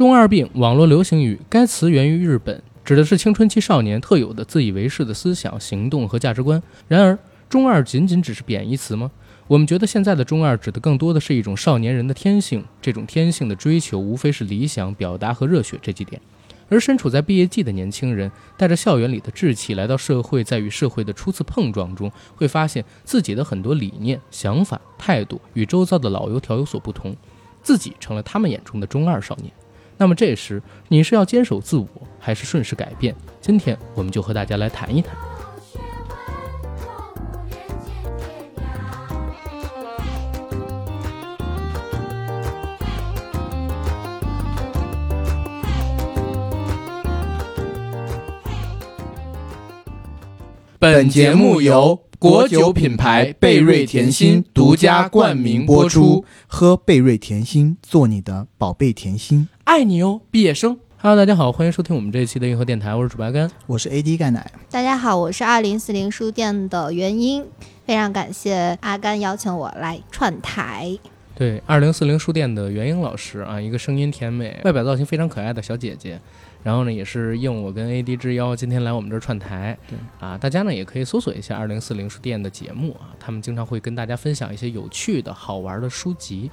中二病网络流行语，该词源于日本，指的是青春期少年特有的自以为是的思想、行动和价值观。然而，中二仅仅只是贬义词吗？我们觉得现在的中二指的更多的是一种少年人的天性，这种天性的追求无非是理想、表达和热血这几点。而身处在毕业季的年轻人，带着校园里的志气来到社会，在与社会的初次碰撞中，会发现自己的很多理念、想法、态度与周遭的老油条有所不同，自己成了他们眼中的中二少年。那么这时你是要坚守自我，还是顺势改变？今天我们就和大家来谈一谈。本节目由国酒品牌贝瑞甜心独家冠名播出，喝贝瑞甜心，做你的宝贝甜心。爱你哦，毕业生。Hello，大家好，欢迎收听我们这一期的硬核电台，我是主白干。我是 AD 钙奶。大家好，我是二零四零书店的元英，非常感谢阿甘邀请我来串台。对，二零四零书店的元英老师啊，一个声音甜美、外表造型非常可爱的小姐姐。然后呢，也是应我跟 AD 之邀，今天来我们这儿串台。对啊，大家呢也可以搜索一下二零四零书店的节目啊，他们经常会跟大家分享一些有趣的好玩的书籍，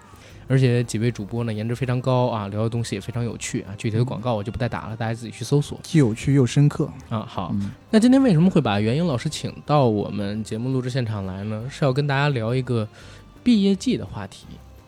而且几位主播呢颜值非常高啊，聊的东西也非常有趣啊。具体的广告我就不再打了，大家自己去搜索。既有趣又深刻啊。好，嗯那今天为什么会把袁英老师请到我们节目录制现场来呢？是要跟大家聊一个毕业季的话题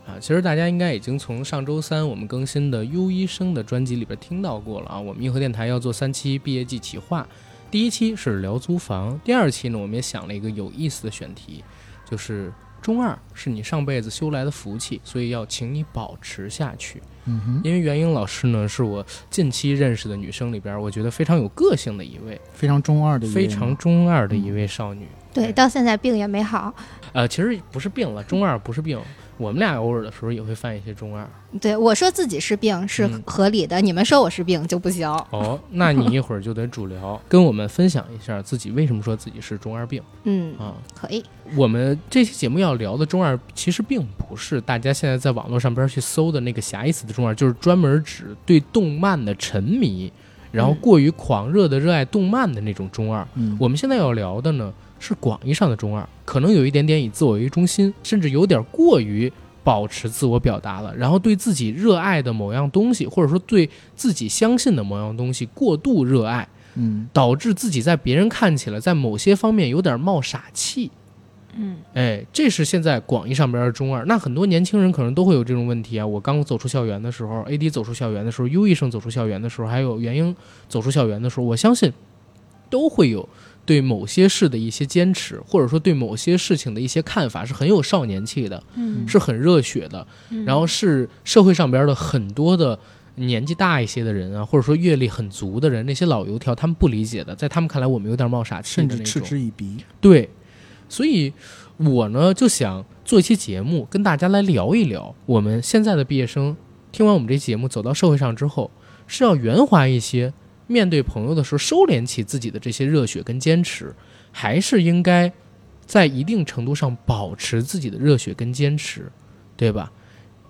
啊。其实大家应该已经从上周三我们更新的优医生的专辑里边听到过了啊。我们硬核电台要做三期毕业季企划，第一期是聊租房，第二期呢我们也想了一个有意思的选题，就是中二是你上辈子修来的福气，所以要请你保持下去。嗯哼，因为袁英老师呢是我近期认识的女生里边，我觉得非常有个性的一位。非常中二的一位非常中二的一位少女。对，到现在病也没好。呃，其实不是病了，中二不是病，我们俩偶尔的时候也会犯一些中二。对我说自己是病是嗯合理的，你们说我是病就不行。哦，那你一会儿就得主聊，跟我们分享一下自己为什么说自己是中二病嗯，啊。可以。我们这期节目要聊的中二，其实并不是大家现在在网络上边去搜的那个狭义词的中二，就是专门指对动漫的沉迷，然后嗯过于狂热的热爱动漫的那种中二。嗯，我们现在要聊的呢是广义上的中二，可能有一点点以自我为中心，甚至有点过于保持自我表达了，然后对自己热爱的某样东西，或者说对自己相信的某样东西过度热爱，嗯导致自己在别人看起来在某些方面有点冒傻气。嗯哎，这是现在广义上边的中二。那很多年轻人可能都会有这种问题啊。我刚走出校园的时候，AD 走出校园的时候，U 医生走出校园的时候，还有元英走出校园的时候，我相信都会有对某些事的一些坚持，或者说对某些事情的一些看法是很有少年气的，嗯，是很热血的，嗯然后是社会上边的很多的。年纪大一些的人啊，或者说阅历很足的人，那些老油条，他们不理解的，在他们看来，我们有点冒傻气的那种，甚至嗤之以鼻。对，所以我呢就想做一期节目，跟大家来聊一聊，我们现在的毕业生听完我们这节目，走到社会上之后，是要圆滑一些，面对朋友的时候收敛起自己的这些热血跟坚持，还是应该在一定程度上保持自己的热血跟坚持，对吧？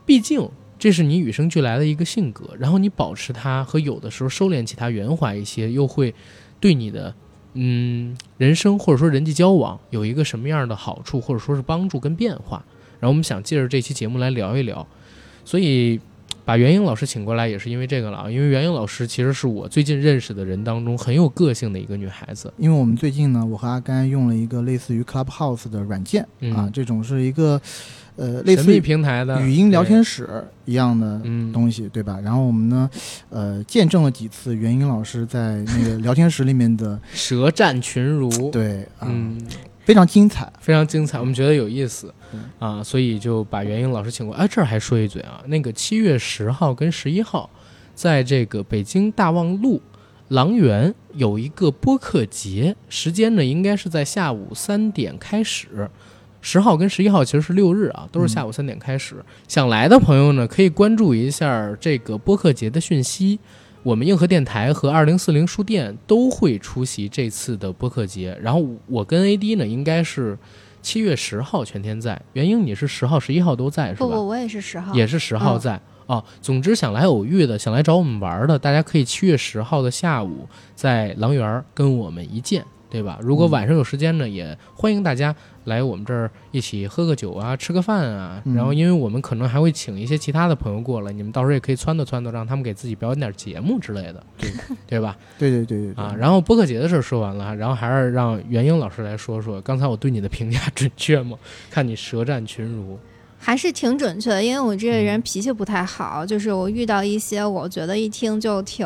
毕竟。这是你与生俱来的一个性格，然后你保持它和有的时候收敛起它，圆滑一些，又会对你的嗯，人生或者说人际交往有一个什么样的好处，或者说是帮助跟变化。然后我们想借着这期节目来聊一聊，所以把袁英老师请过来也是因为这个了啊。因为袁英老师其实是我最近认识的人当中很有个性的一个女孩子。因为我们最近呢，我和阿甘用了一个类似于 Clubhouse 的软件、嗯啊，这种是一个呃类似于平台的语音聊天室一样的嗯东西，对吧？然后我们呢，呃，见证了几次袁英老师在那个聊天室里面的舌战群儒，对啊、嗯，非常精彩。非常精彩，我们觉得有意思嗯啊，所以就把袁英老师请过。哎，这儿还说一嘴啊，那个七月十号跟十一号，在这个北京大望路狼园有一个播客节，时间呢应该是在下午三点开始。十号跟十一号其实是六日啊，都是下午三点开始。想来的朋友呢，可以关注一下这个播客节的讯息。我们硬核电台和二零四零书店都会出席这次的播客节，然后我跟 AD 呢应该是七月十号全天在，元英你是十号、十一号都在是吧？不不，我也是十号。也是十号在、哦，总之想来偶遇的，想来找我们玩的，大家可以七月十号的下午在狼园儿跟我们一见，对吧？如果嗯晚上有时间呢，也欢迎大家来我们这儿一起喝个酒啊，吃个饭啊。嗯然后，因为我们可能还会请一些其他的朋友过来，你们到时候也可以撺掇撺掇，让他们给自己表演点节目之类的，对对吧？对对对对对啊，然后播客节的事儿说完了，然后还是让袁英老师来说说，刚才我对你的评价准确吗？看你舌战群儒，还是挺准确的，因为我这个嗯人脾气不太好，就是我遇到一些我觉得一听就挺，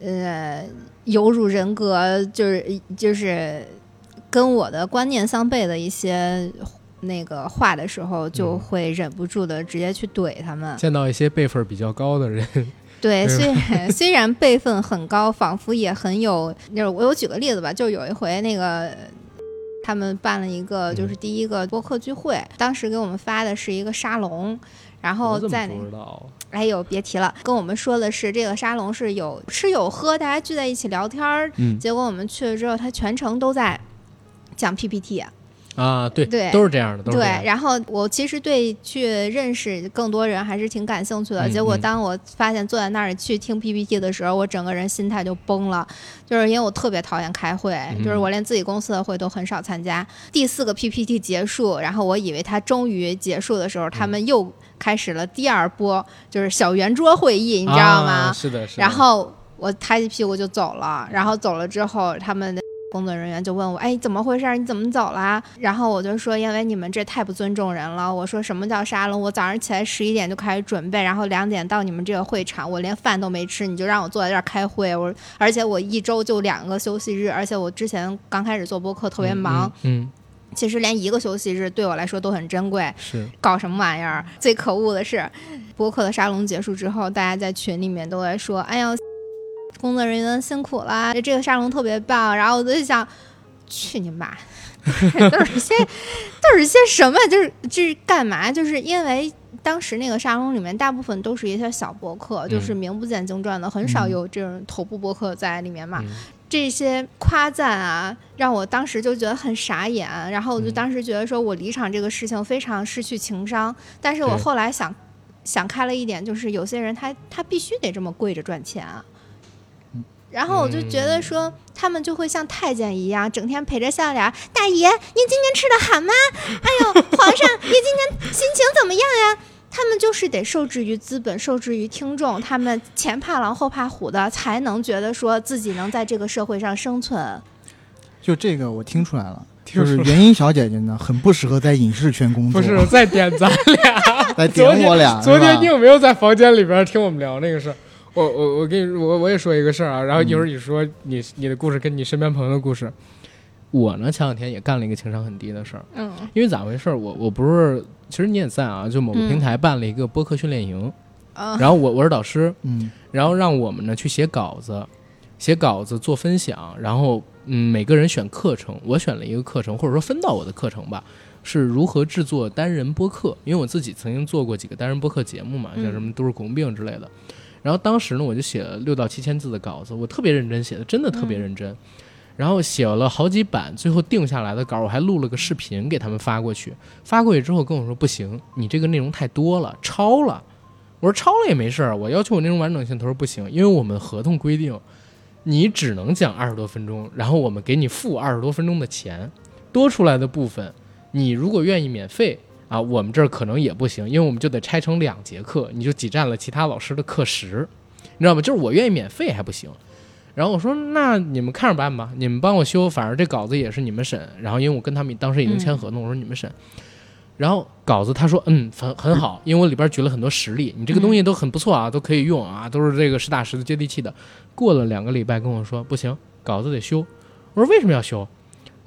呃，有辱人格，就是就是跟我的观念相悖的一些那个话的时候，就嗯会忍不住的直接去怼他们。见到一些辈分比较高的人，对，虽然 虽然辈分很高，仿佛也很有，就是我我举个例子吧，就有一回那个。他们办了一个，就是第一个播客聚会，当时给我们发的是一个沙龙，然后在那？哎呦，别提了，跟我们说的是这个沙龙是有吃有喝，大家聚在一起聊天儿。嗯结果我们去了之后，他全程都在讲 PPT。啊，对对都是这样的，都是对。然后我其实对去认识更多人还是挺感兴趣的。嗯结果嗯当我发现坐在那儿去听 PPT 的时候，我整个人心态就崩了，就是因为我特别讨厌开会，嗯就是我连自己公司的会都很少参加。第四个 PPT 结束，然后我以为它终于结束的时候，他嗯们又开始了第二波，就是小圆桌会议，你知道吗？啊是的，是的。然后我抬起屁股就走了，然后走了之后，他们的工作人员就问我：“哎，怎么回事？你怎么走啦？”然后我就说：“因为你们这太不尊重人了。”我说：“什么叫沙龙？我早上起来十一点就开始准备，然后两点到你们这个会场，我连饭都没吃，你就让我坐在这儿开会。我而且我一周就两个休息日，而且我之前刚开始做播客特别忙，嗯，嗯，其实连一个休息日对我来说都很珍贵。嗯是搞什么玩意儿？最可恶的是，播客的沙龙结束之后，大家在群里面都在说：“哎呀，工作人员辛苦了，这个沙龙特别棒。”然后我就想，去你妈！都是些 都是些什么？就是就是干嘛？就是因为当时那个沙龙里面大部分都是一些小博客，就是名不见经传的，很少嗯有这种头部博客在里面嘛。嗯这些夸赞啊，让我当时就觉得很傻眼。然后我就嗯当时觉得说，我离场这个事情非常失去情商。但是我后来想想开了一点，就是有些人他他必须得这么跪着赚钱啊。然后我就觉得说，他们就会像太监一样，整天陪着笑脸儿。大爷，您今天吃的好吗？哎呦，皇上，您今天心情怎么样呀？他们就是得受制于资本，受制于听众，他们前怕狼后怕虎的，才能觉得说自己能在这个社会上生存。就这个我听出来了，就是元英小姐姐呢，很不适合在影视圈工作，不是在点咱俩。来点我俩，昨天你有没有在房间里边听我们聊那个事儿？我我我跟你我我也说一个事儿啊，然后一会儿你说你你的故事跟你身边朋友的故事。我呢前两天也干了一个情商很低的事儿，嗯因为咋回事儿？我我不是，其实你也在啊，就某个嗯平台办了一个播客训练营，啊然后我我是导师，嗯然后让我们呢去写稿子，写稿子做分享，然后嗯每个人选课程，我选了一个课程，或者说分到我的课程吧，是如何制作单人播客，因为我自己曾经做过几个单人播客节目嘛，嗯像什么都市恐怖病之类的。然后当时呢，我就写了六到七千字的稿子，我特别认真写的，真的特别认真。然后写了好几版，最后定下来的稿，我还录了个视频给他们发过去。发过去之后跟我说不行，你这个内容太多了，超了。我说超了也没事儿，我要求我内容完整性。他说不行，因为我们合同规定，你只能讲二十多分钟，然后我们给你付二十多分钟的钱，多出来的部分，你如果愿意免费啊，我们这儿可能也不行，因为我们就得拆成两节课，你就挤占了其他老师的课时，你知道吗？就是我愿意免费还不行。然后我说那你们看着办吧，你们帮我修，反正这稿子也是你们审。然后因为我跟他们当时已经签合同，我说你们审。然后稿子他说嗯很很好，因为我里边举了很多实例，你这个东西都很不错啊，都可以用啊，都是这个实打实的接地气的。过了两个礼拜跟我说不行，稿子得修。我说为什么要修？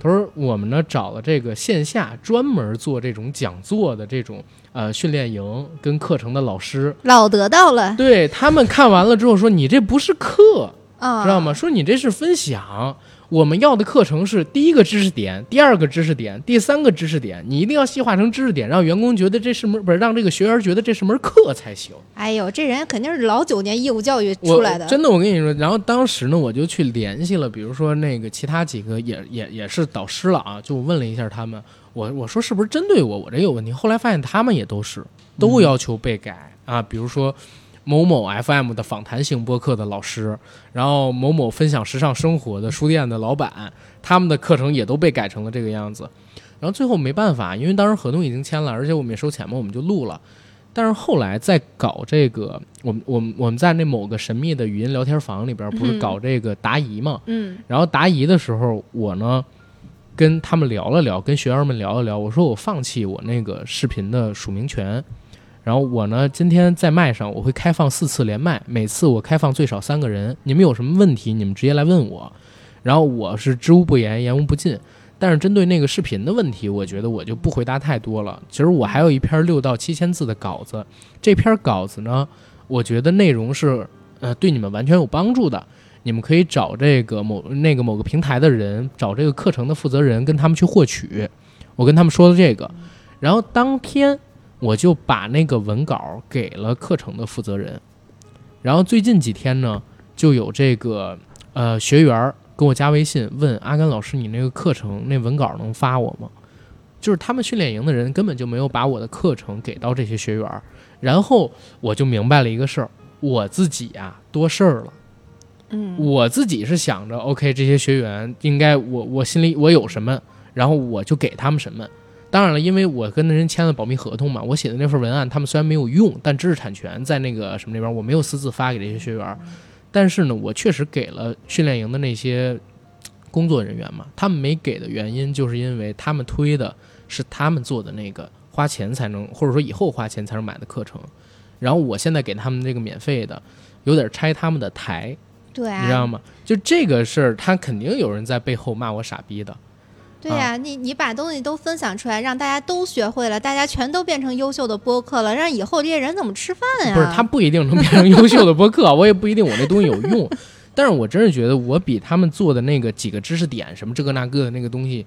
他说我们呢找了这个线下专门做这种讲座的这种呃训练营跟课程的老师，老得到了，对他们看完了之后说你这不是课，啊，知道吗？？说你这是分享，我们要的课程是第一个知识点，第二个知识点，第三个知识点，你一定要细化成知识点，让员工觉得这是门不是让这个学员觉得这是门课才行。哎呦，这人肯定是老九年义务教育出来的，真的，我跟你说，然后当时呢，我就去联系了，比如说那个其他几个也也也是导师了啊，就问了一下他们，我我说是不是针对我，我这有问题？后来发现他们也都是都要求被改、啊，比如说某某 FM 的访谈型播客的老师，然后某某分享时尚生活的书店的老板，他们的课程也都被改成了这个样子。然后最后没办法，因为当时合同已经签了，而且我们也收钱嘛，我们就录了。但是后来在搞这个，我们我们我们在那某个神秘的语音聊天房里边，不是嗯搞这个答疑嘛？嗯然后答疑的时候，我呢跟他们聊了聊，跟学员们聊了聊，我说我放弃我那个视频的署名权，然后我呢今天在麦上我会开放四次连麦，每次我开放最少三个人，你们有什么问题你们直接来问我，然后我是知无不言，言无不尽。但是针对那个视频的问题，我觉得我就不回答太多了。其实我还有一篇六到七千字的稿子，这篇稿子呢，我觉得内容是呃对你们完全有帮助的。你们可以找这个某那个某个平台的人，找这个课程的负责人，跟他们去获取。我跟他们说的这个，然后当天我就把那个文稿给了课程的负责人。然后最近几天呢，就有这个呃学员儿跟我加微信问阿甘老师，你那个课程那文稿能发我吗？就是他们训练营的人根本就没有把我的课程给到这些学员，然后我就明白了一个事儿，我自己呀、多事儿了。嗯我自己是想着，OK，这些学员应该我我心里我有什么，然后我就给他们什么。当然了，因为我跟那人签了保密合同嘛，我写的那份文案他们虽然没有用，但知识产权在那个什么那边，我没有私自发给这些学员。但是呢，我确实给了训练营的那些工作人员嘛，他们没给的原因就是因为他们推的是他们做的那个花钱才能，或者说以后花钱才能买的课程，然后我现在给他们这个免费的，有点拆他们的台。对啊，你知道吗？就这个事儿，他肯定有人在背后骂我傻逼的。对呀、你你把东西都分享出来，让大家都学会了，大家全都变成优秀的播客了，让以后这些人怎么吃饭呀？不是，他不一定能变成优秀的播客，我也不一定我那东西有用。但是我真是觉得，我比他们做的那个几个知识点，什么这个那个的那个东西，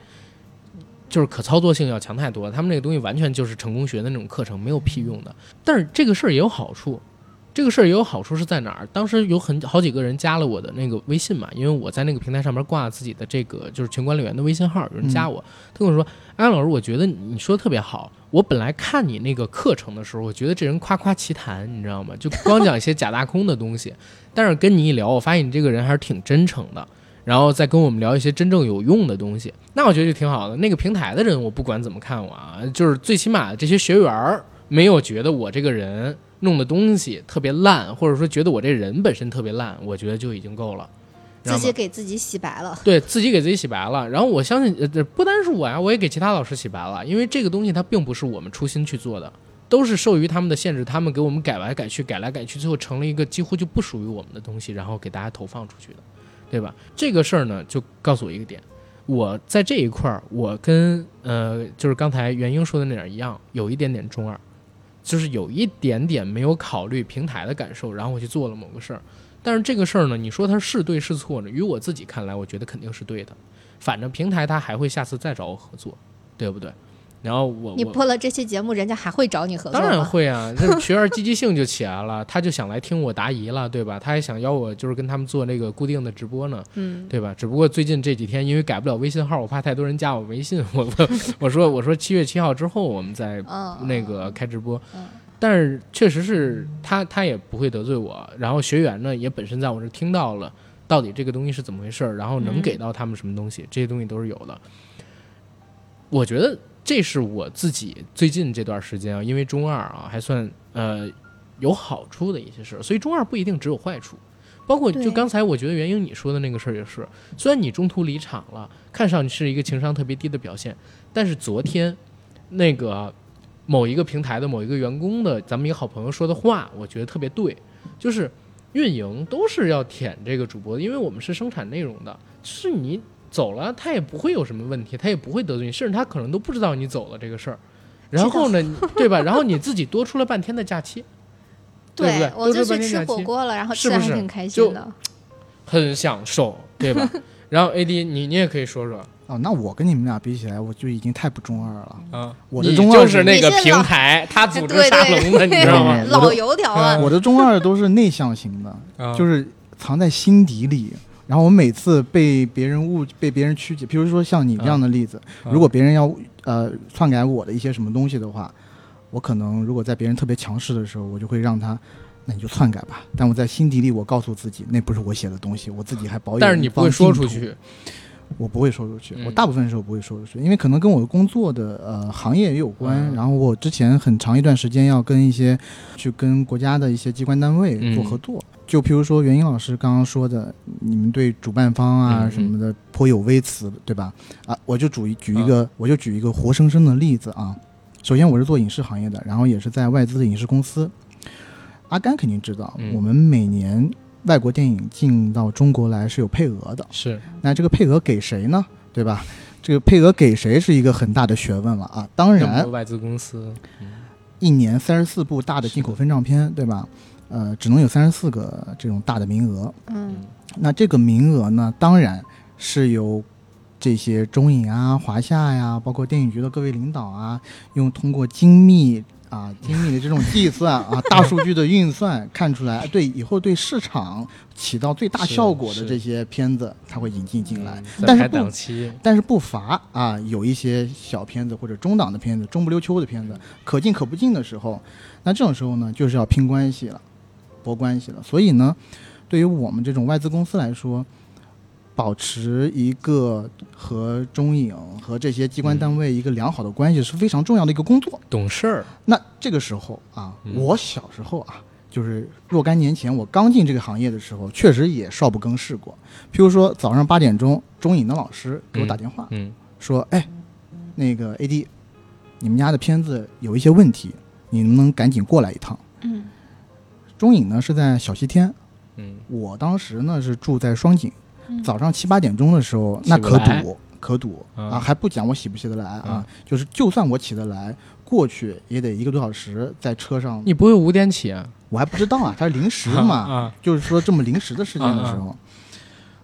就是可操作性要强太多了。他们那个东西完全就是成功学的那种课程，没有屁用的。但是这个事儿也有好处，这个事儿也有好处是在哪儿？当时有很好几个人加了我的那个微信嘛，因为我在那个平台上面挂自己的这个就是群管理员的微信号，有人加我，他跟我说：“安老师，我觉得你说的特别好。我本来看你那个课程的时候，我觉得这人夸夸其谈，你知道吗？就光讲一些假大空的东西。但是跟你一聊，我发现你这个人还是挺真诚的。”然后再跟我们聊一些真正有用的东西，那我觉得就挺好的。那个平台的人，我不管怎么看我啊，就是最起码这些学员儿没有觉得我这个人弄的东西特别烂，或者说觉得我这人本身特别烂，我觉得就已经够了。自己给自己洗白了。对自己给自己洗白了。然后我相信，呃，这不单是我呀，我也给其他老师洗白了，因为这个东西它并不是我们初心去做的，都是受于他们的限制，他们给我们改来改去，改来改去，最后成了一个几乎就不属于我们的东西，然后给大家投放出去的，对吧？这个事儿呢，就告诉我一个点。我在这一块儿，我跟呃，就是刚才元英说的那点一样，有一点点中二，就是有一点点没有考虑平台的感受，然后我去做了某个事儿。但是这个事儿呢，你说它是对是错呢？于我自己看来，我觉得肯定是对的。反正平台它还会下次再找我合作，对不对？然后我我你播了这期节目，人家还会找你合作吗？当然会啊，这学员积极性就起来了，他就想来听我答疑了，对吧？他还想邀我就是跟他们做那个固定的直播呢，嗯，对吧？只不过最近这几天因为改不了微信号，我怕太多人加我微信，我 我我说我说七月七号之后我们再嗯，那个开直播嗯，但是确实是他他也不会得罪我，然后学员呢也本身在我这听到了到底这个东西是怎么回事儿，然后能嗯给到他们什么东西，这些东西都是有的。我觉得这是我自己最近这段时间啊，因为中二啊还算呃有好处的一些事儿，所以中二不一定只有坏处。包括就刚才我觉得袁英你说的那个事儿也是，虽然你中途离场了，看上去是一个情商特别低的表现，但是昨天那个某一个平台的某一个员工的咱们一个好朋友说的话，我觉得特别对，就是运营都是要舔这个主播的，因为我们是生产内容的，是你走了，他也不会有什么问题，他也不会得罪你，甚至他可能都不知道你走了这个事儿。然后呢，对吧？然后你自己多出了半天的假期，对不对？我就去吃火锅了，然后吃的挺开心的。很享受，对吧？然后 AD 你你也可以说说哦，那我跟你们俩比起来，我就已经太不中二了。啊，我的中二就是那个平台，他组织 对沙龙的，你知道吗？老油条啊，我的中二都是内向型的，啊就是藏在心底里。然后我每次被别人误被别人曲解，比如说像你这样的例子，啊如果别人要呃篡改我的一些什么东西的话，我可能如果在别人特别强势的时候，我就会让他，那你就篡改吧。但我在心底里，我告诉自己，那不是我写的东西，我自己还保有。但是你不会说出，去，我不会说出去，嗯我大部分时候不会说出去，因为可能跟我的工作的呃行业也有关。嗯然后我之前很长一段时间要跟一些去跟国家的一些机关单位嗯做合作，就譬如说袁英老师刚刚说的，你们对主办方啊嗯什么的颇有微词，对吧？啊，我就举一举一个，我就举一个活生生的例子啊。首先我是做影视行业的，然后也是在外资的影视公司。阿甘肯定知道，嗯我们每年外国电影进到中国来是有配额的。是那这个配额给谁呢？对吧？这个配额给谁是一个很大的学问了啊！当然外资公司，一年三十四部大的进口分账片，对吧？呃，只能有三十四个这种大的名额。嗯那这个名额呢，当然是由这些中影啊、华夏呀，包括电影局的各位领导啊，用通过精密啊、精密的这种计算啊、大数据的运算，看出来 对以后对市场起到最大效果的这些片子，它会引进进来。嗯但是不，但是不乏啊，有一些小片子或者中档的片子、中不溜秋的片子，可进可不进的时候，那这种时候呢，就是要拼关系了，搏关系了。所以呢，对于我们这种外资公司来说，保持一个和中影和这些机关单位一个良好的关系是非常重要的一个工作。懂事儿，那这个时候啊，嗯我小时候啊，就是若干年前我刚进这个行业的时候，确实也少不更事过。譬如说早上八点钟，中影的老师给我打电话，嗯说：“哎，那个 AD，你们家的片子有一些问题，你能不能赶紧过来一趟嗯？”中影呢是在小西天，嗯我当时呢是住在双井，嗯早上七八点钟的时候，那可堵，可堵嗯啊！还不讲我起不起得来啊嗯，就是就算我起得来，过去也得一个多小时，在车上，你不会五点起啊？我还不知道啊，它是临时嘛，啊，就是说这么临时的事情的时候，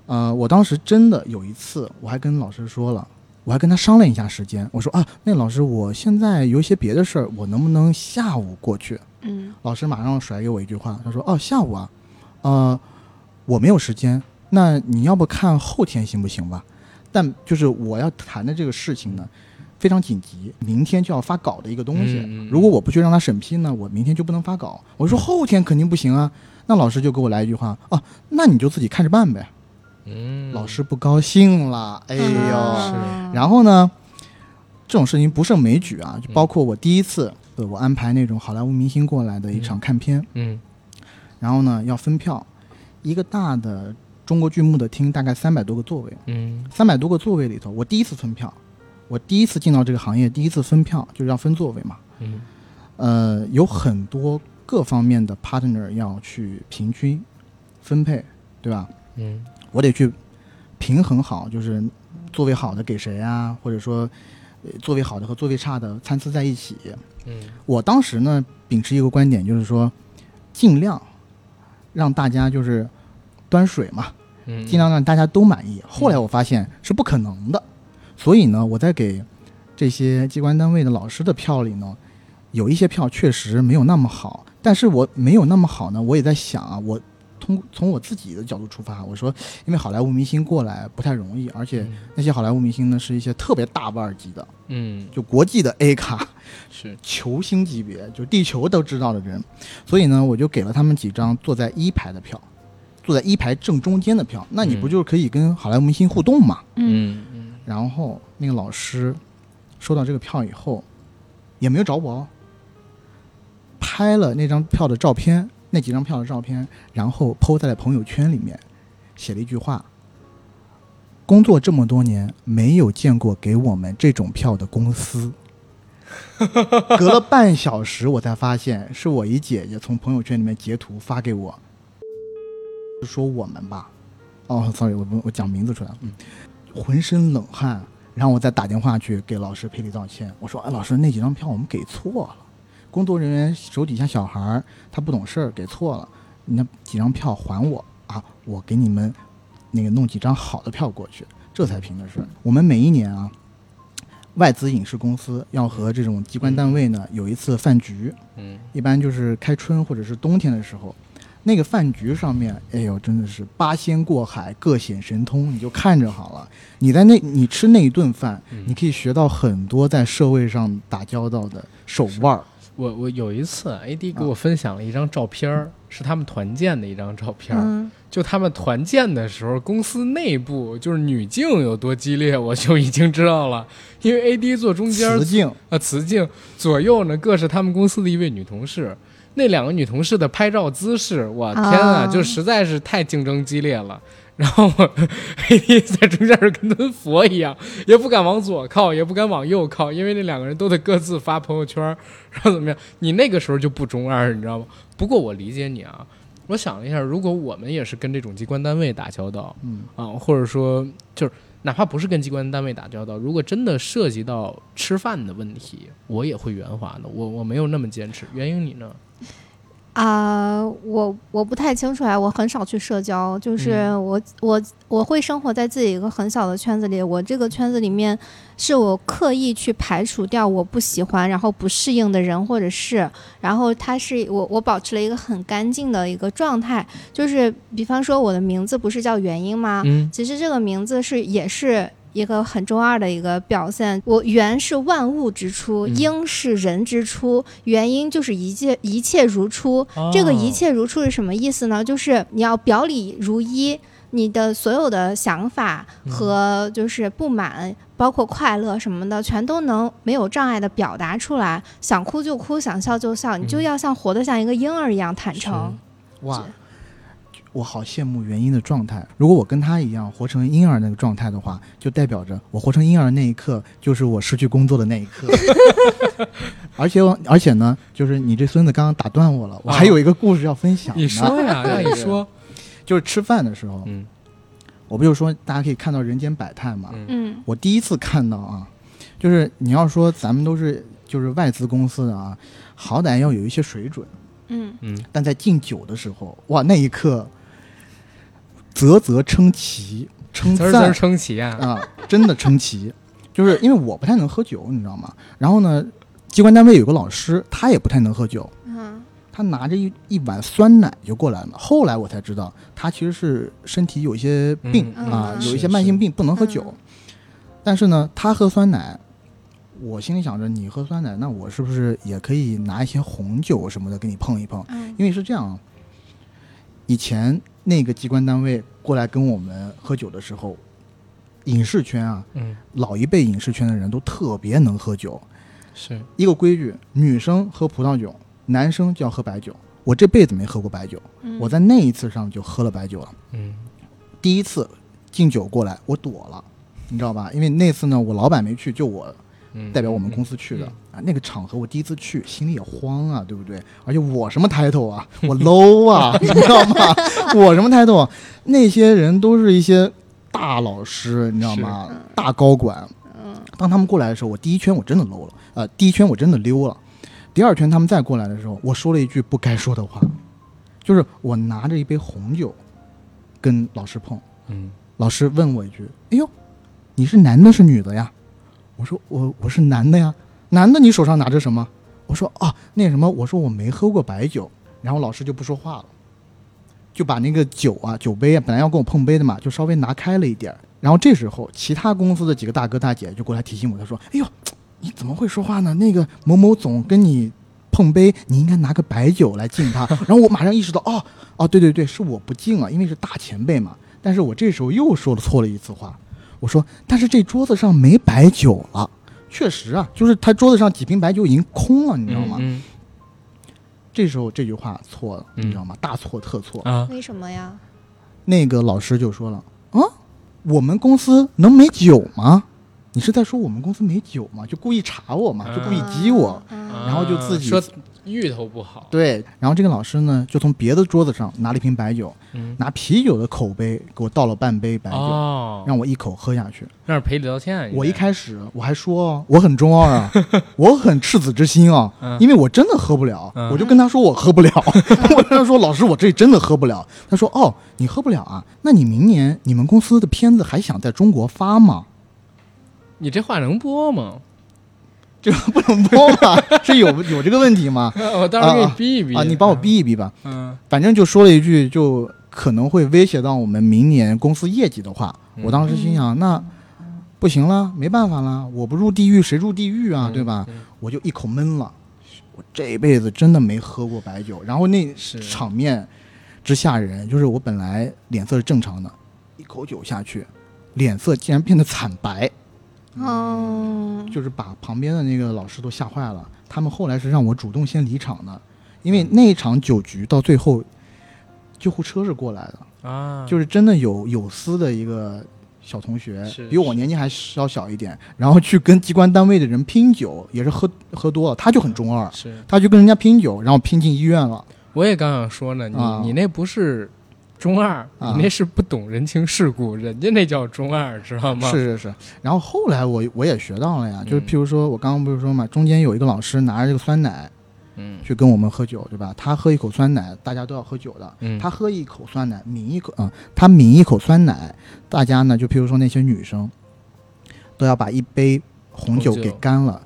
呃，我当时真的有一次，我还跟老师说了，我还跟他商量一下时间，我说啊，那老师，我现在有一些别的事儿，我能不能下午过去？嗯老师马上甩给我一句话，他说哦，下午啊，呃，我没有时间，那你要不看后天行不行吧？但就是我要谈的这个事情呢。非常紧急，明天就要发稿的一个东西。嗯嗯嗯如果我不去让他审批呢，我明天就不能发稿。我说后天肯定不行啊。那老师就给我来一句话哦、那你就自己看着办呗。嗯，老师不高兴了，哎呦。啊然后呢，这种事情不胜枚举啊，就包括我第一次，呃，我安排那种好莱坞明星过来的一场看片，嗯。然后呢要分票，一个大的中国剧目的厅大概三百多个座位，嗯。三百多个座位里头，我第一次分票，我第一次进到这个行业，第一次分票就是要分座位嘛，嗯。呃，有很多各方面的 partner 要去平均分配，对吧？嗯。我得去平衡好，就是座位好的给谁啊，或者说呃座位好的和座位差的参差在一起。嗯。我当时呢秉持一个观点，就是说尽量让大家就是端水嘛，嗯，尽量让大家都满意。后来我发现是不可能的，所以呢，我在给这些机关单位的老师的票里呢，有一些票确实没有那么好，但是我没有那么好呢，我也在想啊，我通从我自己的角度出发，我说，因为好莱坞明星过来不太容易，而且那些好莱坞明星呢是一些特别大腕儿级的，嗯就国际的 A 卡。是球星级别，就地球都知道的人，所以呢，我就给了他们几张坐在一排的票，坐在一排正中间的票，那你不嗯就是可以跟好莱坞明星互动嘛？嗯嗯嗯然后那个老师收到这个票以后，也没有找我哦，拍了那张票的照片，那几张票的照片，然后 PO 在了朋友圈里面，写了一句话：工作这么多年，没有见过给我们这种票的公司。隔了半小时，我才发现是我一姐姐从朋友圈里面截图发给我，说我们吧。哦，sorry，我我讲名字出来了，嗯，浑身冷汗，然后我再打电话去给老师赔礼道歉。我说，哎，老师，那几张票我们给错了，工作人员手底下小孩儿他不懂事儿给错了，你那几张票还我啊，我给你们那个弄几张好的票过去，这才平的事儿。我们每一年啊，外资影视公司要和这种机关单位呢有一次饭局，嗯一般就是开春或者是冬天的时候，那个饭局上面，哎呦，真的是八仙过海，各显神通，你就看着好了。你在那，你吃那一顿饭，嗯你可以学到很多在社会上打交道的手腕儿。我我有一次，AD 给我分享了一张照片儿，是他们团建的一张照片儿。嗯，就他们团建的时候，公司内部就是女竞有多激烈，我就已经知道了。因为 AD 坐中间，雌竞，啊，雌竞左右呢各是他们公司的一位女同事。那两个女同事的拍照姿势，我天啊，啊就实在是太竞争激烈了。然后我 AD 在中间是跟尊佛一样，也不敢往左靠，也不敢往右靠，因为那两个人都得各自发朋友圈，然后怎么样？你那个时候就不中二，你知道吗？不过我理解你啊，我想了一下，如果我们也是跟这种机关单位打交道，嗯啊，或者说就是哪怕不是跟机关单位打交道，如果真的涉及到吃饭的问题，我也会圆滑的。我我没有那么坚持。原因你呢？啊、我我不太清楚啊，我很少去社交，就是嗯我、我我会生活在自己一个很小的圈子里，我这个圈子里面是我刻意去排除掉我不喜欢然后不适应的人或者事，然后他是我我保持了一个很干净的一个状态，就是比方说我的名字不是叫元英吗？嗯其实这个名字是也是一个很中二的一个表现。我元是万物之初，嗯英是人之初，元因就是一切一切如初。这个一切如初是什么意思呢？就是你要表里如一。你的所有的想法和就是不满，包括快乐什么的，全都能没有障碍的表达出来。想哭就哭，想笑就笑，你就嗯要像活得像一个婴儿一样坦诚。哇，我好羡慕元英的状态。如果我跟他一样活成婴儿那个状态的话，就代表着我活成婴儿那一刻，就是我失去工作的那一刻。而且我，而且呢，就是你这孙子刚刚打断我了，我还有一个故事要分享呢。你说呀，对让你说。就是吃饭的时候，嗯我不就说大家可以看到人间百态嘛。嗯嗯我第一次看到啊，就是你要说咱们都是就是外资公司的啊，好歹要有一些水准。嗯嗯但在敬酒的时候，哇，那一刻，啧啧称奇，称赞称奇啊。啊，真的称奇。就是因为我不太能喝酒，你知道吗？然后呢，机关单位有个老师，他也不太能喝酒，嗯他拿着一一碗酸奶就过来了。后来我才知道，他其实是身体有一些病、嗯啊，嗯有一些慢性病，不能喝酒。嗯但是呢，他喝酸奶，我心里想着，你喝酸奶，那我是不是也可以拿一些红酒什么的给你碰一碰？嗯因为是这样，以前那个机关单位过来跟我们喝酒的时候，影视圈啊，嗯，老一辈影视圈的人都特别能喝酒。是一个规矩，女生喝葡萄酒，男生就要喝白酒。我这辈子没喝过白酒，嗯我在那一次上就喝了白酒了。嗯第一次敬酒过来，我躲了，你知道吧？因为那次呢，我老板没去，就我嗯，代表我们公司去的、嗯啊。那个场合我第一次去，心里也慌啊，对不对？而且我什么 title 啊，我 low 啊，你知道吗？我什么 title 啊？那些人都是一些大老师，你知道吗？大高管。嗯当他们过来的时候，我第一圈我真的 low 了，呃，第一圈我真的溜了。第二圈他们再过来的时候，我说了一句不该说的话，就是我拿着一杯红酒跟老师碰，嗯老师问我一句：“哎呦，你是男的是女的呀？”我说：“我我是男的呀。”男的你手上拿着什么？我说：“啊，那什么，我说我没喝过白酒。”然后老师就不说话了，就把那个酒啊酒杯啊，本来要跟我碰杯的嘛，就稍微拿开了一点。然后这时候，其他公司的几个大哥大姐就过来提醒我，他说：“哎呦，你怎么会说话呢？那个某某总跟你碰杯，你应该拿个白酒来敬他。”然后我马上意识到，哦哦，对对对，是我不敬啊，因为是大前辈嘛。但是我这时候又说了错了一次话，我说：“但是这桌子上没白酒了。”确实啊，就是他桌子上几瓶白酒已经空了，你知道吗？嗯这时候这句话错了，嗯你知道吗？大错特错。啊，为什么呀？那个老师就说了：“啊，我们公司能没酒吗？”你是在说我们公司没酒吗？就故意查我嘛，就故意激我。嗯然后就自己说芋头不好，对，然后这个老师呢，就从别的桌子上拿了一瓶白酒，嗯，拿啤酒的口杯给我倒了半杯白酒，哦，让我一口喝下去。那是赔礼道歉。我一开始我还说哦我很中二啊，我很赤子之心啊，嗯因为我真的喝不了，嗯我就跟他说我喝不了，我跟他说老师我这真的喝不了。他说哦你喝不了啊，那你明年你们公司的片子还想在中国发吗？你这话能播吗？这个不能 播吧？是有有这个问题吗？我当时候给你逼一逼啊，你帮我。逼一逼吧。嗯，反正就说了一句，就可能会威胁到我们明年公司业绩的话，嗯我当时心想，那不行了，没办法了，我不入地狱谁入地狱啊，嗯对吧？嗯我就一口闷了，我这辈子真的没喝过白酒，然后那场面之吓人，就是我本来脸色是正常的，一口酒下去，脸色竟然变得惨白，哦，就是把旁边的那个老师都吓坏了。他们后来是让我主动先离场的，因为那一场酒局到最后，救护车是过来的，啊，就是真的有有私的一个小同学，比我年纪还稍小一点，然后去跟机关单位的人拼酒，也是喝喝多了，他就很中二，是，他就跟人家拼酒，然后拼进医院了。我也刚想说呢，你啊你那不是中二，啊。你那是不懂人情世故，人家那叫中二，知道吗？是是是，然后后来我我也学到了呀，就是嗯譬如说我刚刚不是说嘛，中间有一个老师拿着这个酸奶嗯。去跟我们喝酒，对吧？他喝一口酸奶，大家都要喝酒的，嗯，他喝一口酸奶，抿一口啊、他抿一口酸奶，大家呢就譬如说那些女生，都要把一杯红酒给干了，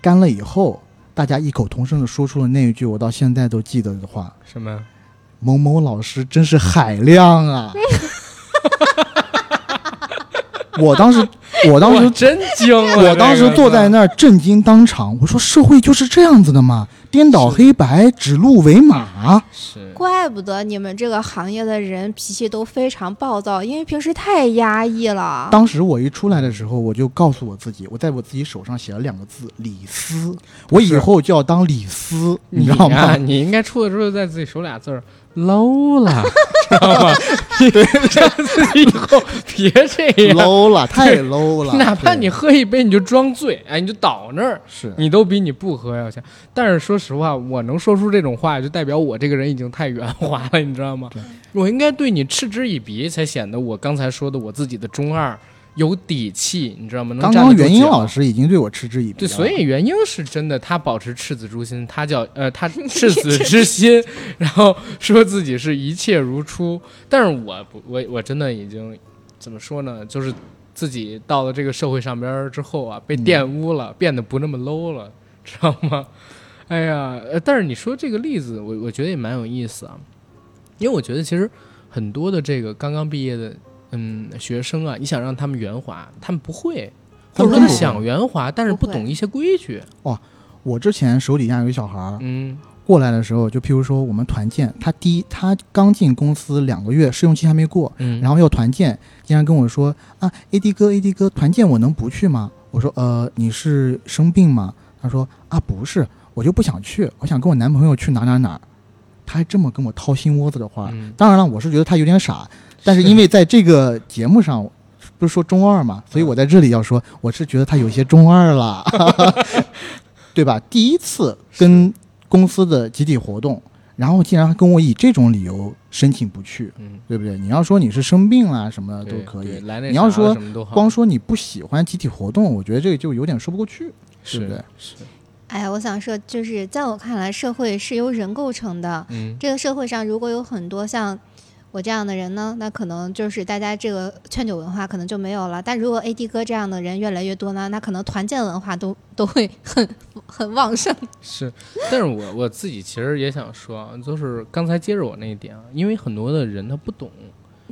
干了以后，大家异口同声的说出了那一句我到现在都记得的话：什么？某某老师真是海量啊！我当时，我当时真惊了，我当时坐在那儿震惊当场，我说社会就是这样子的嘛，颠倒黑白，指鹿为马。是怪不得你们这个行业的人脾气都非常暴躁，因为平时太压抑了。当时我一出来的时候，我就告诉我自己，我在我自己手上写了两个字“李斯”，我以后就要当李斯，你知道吗？你应该出的时候在自己手俩字儿 low 了，知道吗？以后别这样，low 了，太 low 了。哪怕对你喝一杯你就装醉，哎，你就倒那儿，是你都比你不喝要强。但是说实话，我能说出这种话，就代表我这个人已经太圆滑了，你知道吗对？我应该对你嗤之以鼻，才显得我刚才说的我自己的中二有底气，你知道吗？能刚刚元英老师已经对我嗤之以鼻对，了。所以元英是真的，他保持赤子之心，他叫呃，他赤子之心，然后说自己是一切如初。但是我不，我我真的已经怎么说呢？就是自己到了这个社会上边儿之后啊，被嗯玷污了，变得不那么 low 了，知道吗？哎呀，呃但是你说这个例子，我我觉得也蛮有意思啊，因为我觉得其实很多的这个刚刚毕业的嗯学生啊，你想让他们圆滑，他们不会。或者说他想圆滑，但是不懂一些规矩。哦我之前手底下有一小孩儿嗯过来的时候，就譬如说我们团建，他第一他刚进公司两个月，试用期还没过，嗯，然后要团建，竟然跟我说啊，AD 哥，AD 哥，团建我能不去吗？我说呃，你是生病吗？他说啊，不是，我就不想去，我想跟我男朋友去哪哪哪儿。他还这么跟我掏心窝子的话，嗯当然了，我是觉得他有点傻，但是因为在这个节目上，不是说中二嘛，所以我在这里要说，我是觉得他有些中二了，对吧？第一次跟公司的集体活动，然后竟然跟我以这种理由申请不去，嗯，对不对？你要说你是生病啦什么的都可以，来那你要说光说你不喜欢集体活动，我觉得这个就有点说不过去。是对不对？是，哎呀，我想说，就是在我看来，社会是由人构成的。嗯。这个社会上如果有很多像我这样的人呢，那可能就是大家这个劝酒文化可能就没有了。但如果 AD 哥这样的人越来越多呢，那可能团建文化都都会很 很旺盛。是，但是我我自己其实也想说啊，就是刚才接着我那一点啊，因为很多的人他不懂，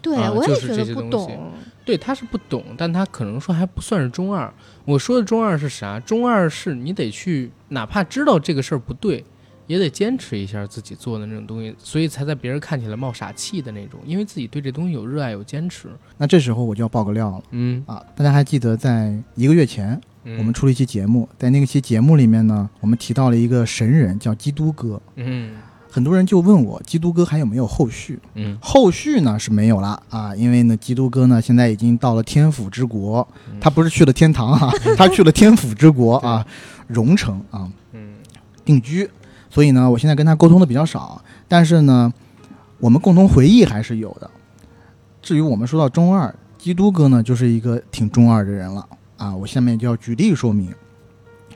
对，啊我也觉得不懂。对，他是不懂，但他可能说还不算是中二。我说的中二是啥？中二是你得去，哪怕知道这个事儿不对，也得坚持一下自己做的那种东西，所以才在别人看起来冒傻气的那种，因为自己对这东西有热爱、有坚持。那这时候我就要爆个料了嗯，啊！大家还记得在一个月前，嗯我们出了一期节目，在那个期节目里面呢，我们提到了一个神人叫基督哥。嗯很多人就问我，基督哥还有没有后续？嗯，后续呢是没有了啊，因为呢，基督哥呢现在已经到了天府之国，嗯他不是去了天堂啊，他去了天府之国啊，荣城啊嗯定居。所以呢，我现在跟他沟通的比较少，但是呢，我们共同回忆还是有的。至于我们说到中二，基督哥呢就是一个挺中二的人了。啊。我下面就要举例说明，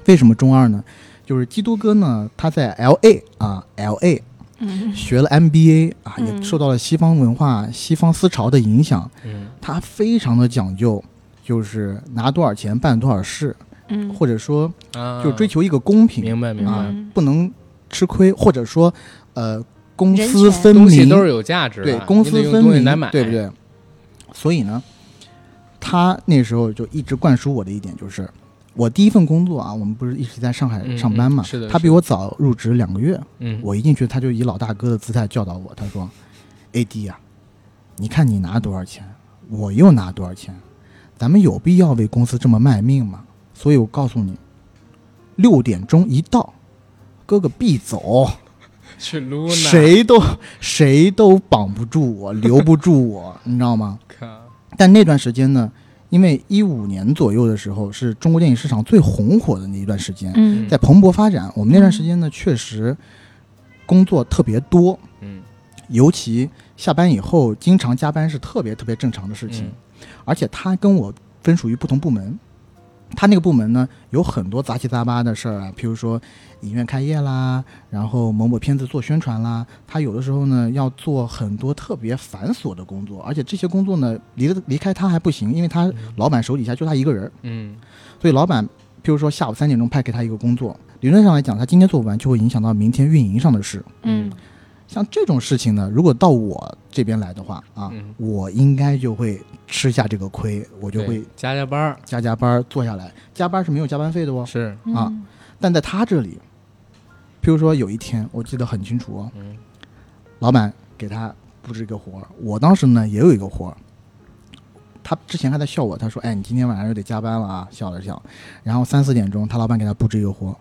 为什么中二呢？就是基督哥呢，他在 L A 啊 L A 嗯。学了 MBA 啊，也嗯受到了西方文化、西方思潮的影响，嗯。他非常的讲究，就是拿多少钱办多少事，嗯，或者说啊，就追求一个公平。明白明白，不能吃亏，或者说呃公私分东西明，都是有价值的，对公私分明对不？对？所以呢，他那时候就一直灌输我的一点就是。我第一份工作啊，我们不是一直在上海嗯上班嘛？嗯是的他比我早入职两个月，嗯，我一进去，他就以老大哥的姿态教导我，他说：“AD 呀、你看你拿多少钱，我又拿多少钱，咱们有必要为公司这么卖命吗？所以我告诉你，六点钟一到，哥哥必走，去撸呢，谁都谁都绑不住我，留不住我，你知道吗？但那段时间呢，因为一五年左右的时候是中国电影市场最红火的那一段时间，嗯。在蓬勃发展。我们那段时间呢，确实工作特别多，嗯。尤其下班以后经常加班是特别特别正常的事情。嗯。而且他跟我分属于不同部门，他那个部门呢有很多杂七杂八的事儿啊，譬如说影院开业啦，然后某某片子做宣传啦，他有的时候呢要做很多特别繁琐的工作，而且这些工作呢离得离开他还不行，因为他老板手底下就他一个人儿，嗯。所以老板譬如说下午三点钟派给他一个工作，理论上来讲，他今天做不完就会影响到明天运营上的事。嗯像这种事情呢，如果到我这边来的话啊，嗯我应该就会吃下这个亏，我就对会加加班儿加加班儿做下来，加班是没有加班费的哦。是，啊嗯但在他这里，譬如说有一天，我记得很清楚哦，嗯老板给他布置一个活儿，我当时呢也有一个活儿，他之前还在笑我，他说：“哎，你今天晚上又得加班了啊！”笑了笑，然后三四点钟，他老板给他布置一个活儿，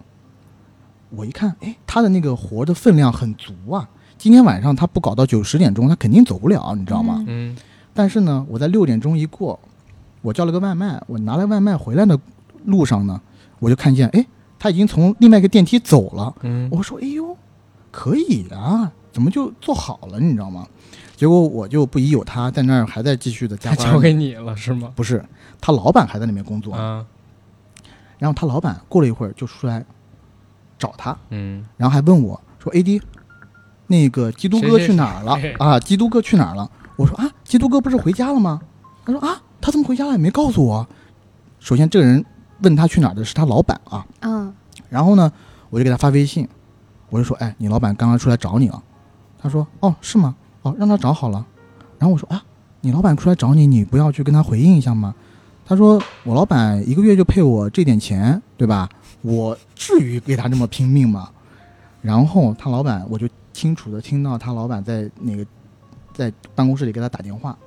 我一看，哎，他的那个活儿的分量很足啊，今天晚上他不搞到九十点钟，他肯定走不了，你知道吗？嗯但是呢，我在六点钟一过，我叫了个外卖，我拿了外卖回来的路上呢，我就看见，哎，他已经从另外一个电梯走了。嗯我说，哎呦，可以啊，怎么就做好了？你知道吗？结果我就不疑有他，在那儿还在继续的加班。他交给你了是吗？不是，他老板还在那边工作，啊，然后他老板过了一会儿就出来找他，嗯然后还问我说：“AD，那个基督哥去哪儿了谁？啊，基督哥去哪儿了？”我说：“啊，基督哥不是回家了吗？”他说：“啊，他怎么回家了？也没告诉我。”首先，这个人问他去哪儿的是他老板啊。嗯然后呢，我就给他发微信，我就说：“哎，你老板刚刚出来找你了。”他说：“哦，是吗？哦，让他找好了。”然后我说：“啊，你老板出来找你，你不要去跟他回应一下吗？”他说：“我老板一个月就配我这点钱，对吧？我至于给他这么拼命吗？”然后他老板，我就清楚的听到他老板在那个在办公室里给他打电话，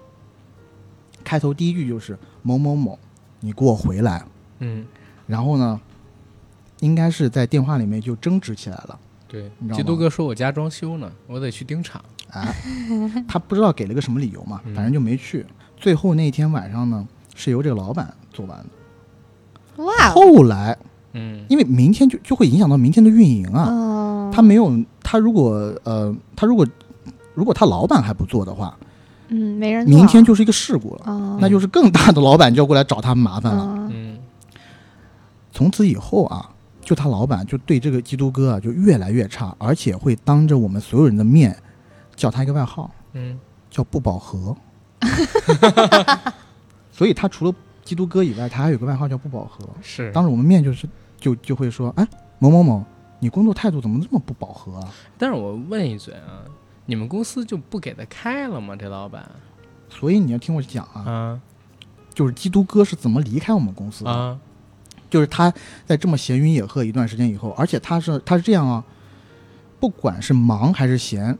开头第一句就是某某某，你给我回来。嗯，然后呢，应该是在电话里面就争执起来了。对你知道，吗基督哥说我家装修呢，我得去盯场。哎，他不知道给了个什么理由嘛，嗯反正就没去。最后那天晚上呢，是由这个老板做完的。哇哦后来，嗯。因为明天就就会影响到明天的运营啊，哦，他没有，他如果呃，他如果如果他老板还不做的话，嗯没人明天就是一个事故了，哦，那就是更大的老板就要过来找他们麻烦了。嗯嗯从此以后啊，就他老板就对这个基督哥啊就越来越差，而且会当着我们所有人的面叫他一个外号，嗯。叫不饱和。所以他除了基督哥以外，他还有个外号叫不饱和。是。当着我们面就是就就会说，哎，某某某，你工作态度怎么这么不饱和啊？但是我问一嘴啊，你们公司就不给他开了吗？这老板所以你要听我讲啊，啊就是基督哥是怎么离开我们公司的？啊就是他在这么闲云野鹤一段时间以后，而且他是他是这样啊，不管是忙还是闲，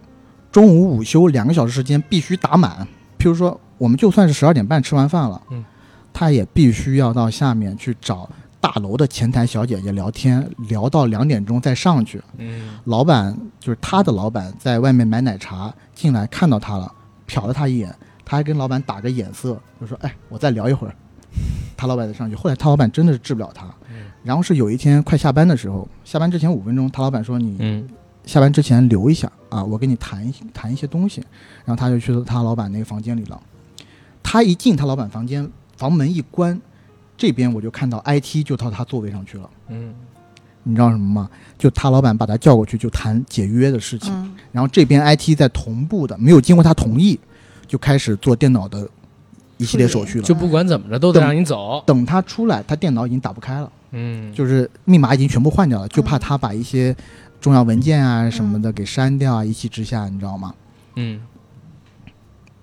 中午午休两个小时时间必须打满。譬如说，我们就算是十二点半吃完饭了，嗯，他也必须要到下面去找大楼的前台小姐姐聊天，聊到两点钟再上去。嗯老板就是他的老板在外面买奶茶进来看到他了，瞟了他一眼，他还跟老板打个眼色，就说：“哎，我再聊一会儿。”他老板再上去，后来他老板真的是治不了他。嗯然后是有一天快下班的时候，下班之前五分钟，他老板说：“你嗯下班之前留一下啊，我跟你谈一谈一些东西。”然后他就去了他老板那个房间里了。他一进他老板房间，房门一关，这边我就看到 IT 就到他座位上去了。嗯你知道什么吗？就他老板把他叫过去，就谈解约的事情。嗯然后这边 IT 在同步的，没有经过他同意，就开始做电脑的一系列手续了。就不管怎么着都得让你走。等他出来，他电脑已经打不开了，嗯，就是密码已经全部换掉了，就怕他把一些重要文件啊什么的给删掉啊，一气之下，你知道吗？嗯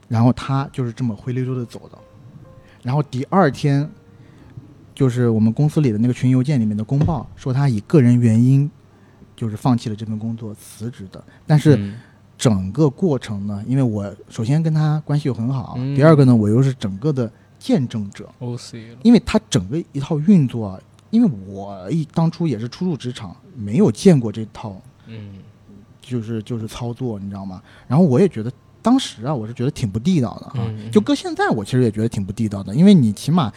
然后他就是这么灰溜溜的走的。然后第二天，就是我们公司里的那个群邮件里面的公报说他以个人原因，就是放弃了这份工作，辞职的。但是嗯整个过程呢，因为我首先跟他关系又很好，嗯第二个呢，我又是整个的见证者，OC 了。因为他整个一套运作啊，因为我一当初也是初入职场，没有见过这套嗯就是就是操作，你知道吗？然后我也觉得当时啊，我是觉得挺不地道的啊。嗯就搁现在，我其实也觉得挺不地道的，因为你起码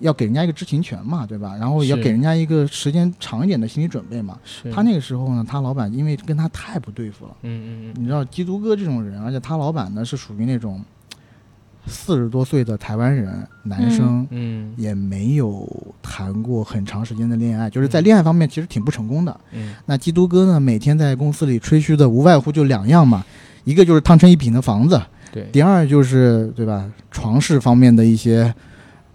要给人家一个知情权嘛，对吧？然后要给人家一个时间长一点的心理准备嘛。他那个时候呢，他老板因为跟他太不对付了，嗯嗯嗯你知道基督哥这种人，而且他老板呢是属于那种四十多岁的台湾人男生。嗯也没有谈过很长时间的恋爱，就是在恋爱方面其实挺不成功的。嗯那基督哥呢，每天在公司里吹嘘的无外乎就两样嘛，一个就是汤臣一品的房子，对第二就是对吧，床事方面的一些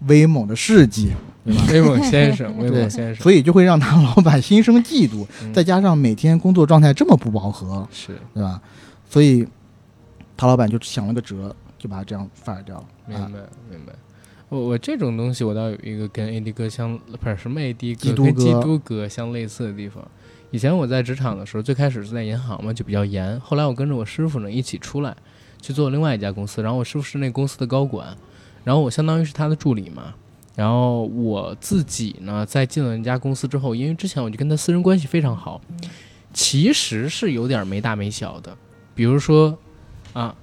威猛的事迹，对吧？威猛先生，威猛先生，所以就会让他老板心生嫉妒，嗯再加上每天工作状态这么不饱和，是对吧？所以他老板就想了个辙，就把他这样 fire 掉了。啊，明白明白。我我这种东西，我倒有一个跟 AD 哥相不是什么 AD 哥，基督哥跟基督哥相类似的地方。以前我在职场的时候，最开始是在银行嘛，就比较严。后来我跟着我师傅呢一起出来，去做另外一家公司。然后我师傅是那公司的高管，然后我相当于是他的助理嘛。然后我自己呢，在进了那家公司之后，因为之前我就跟他私人关系非常好，其实是有点没大没小的。比如说啊，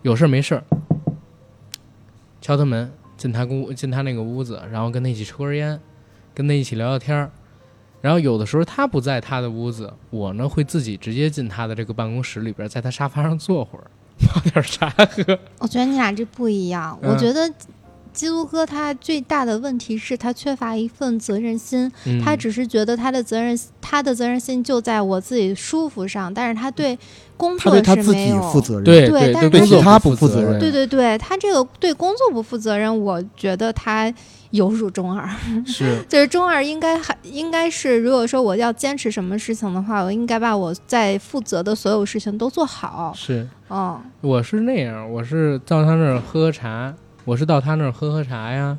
有事儿没事儿，敲他门，进他屋进他那个屋子，然后跟他一起抽根烟，跟他一起聊聊天儿。然后有的时候他不在他的屋子，我呢会自己直接进他的这个办公室里边，在他沙发上坐会儿，泡点茶喝。我觉得你俩这不一样。嗯我觉得基督哥他最大的问题是他缺乏一份责任心，嗯他只是觉得他的责任他的责任心就在我自己舒服上，但是他对工他作对他自己是没有。负责任。对对但是对工不不负责任任，对对对，他这个对工作不负责任，我觉得他有辱中二。是就是中二应该还应该是，如果说我要坚持什么事情的话，我应该把我在负责的所有事情都做好。是，嗯，我是那样，我是到他那儿喝喝茶，我是到他那儿喝喝茶呀，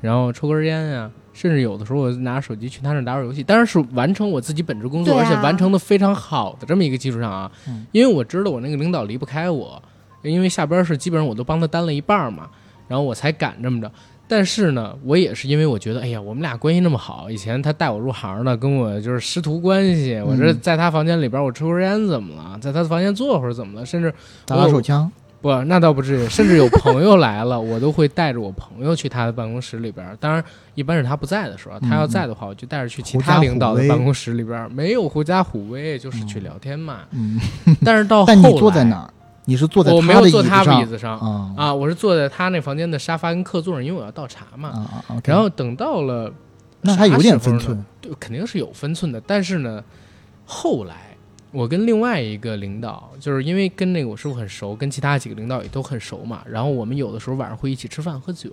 然后抽根烟呀，甚至有的时候我拿手机去他那儿打会儿游戏，当然是完成我自己本职工作，啊而且完成的非常好的这么一个基础上啊，嗯因为我知道我那个领导离不开我，因为下边是基本上我都帮他担了一半儿嘛，然后我才敢这么着。但是呢，我也是因为我觉得，哎呀，我们俩关系那么好，以前他带我入行的，跟我就是师徒关系，我这嗯在他房间里边我抽根烟怎么了？在他房间坐会儿怎么了？甚至打打手枪，不，那倒不至于，甚至有朋友来了，我都会带着我朋友去他的办公室里边。当然，一般是他不在的时候，他要在的话，我就带着去其他领导的办公室里边。没有狐假虎威，就是去聊天嘛。嗯，但是到后你坐在哪儿？你是坐在我没有坐他上椅子上啊啊，我是坐在他那房间的沙发跟客座上，因为我要倒茶嘛。然后等到了，那还有点分寸，对，肯定是有分寸的。但是呢，后来我跟另外一个领导，就是因为跟那个我师傅很熟，跟其他几个领导也都很熟嘛。然后我们有的时候晚上会一起吃饭喝酒。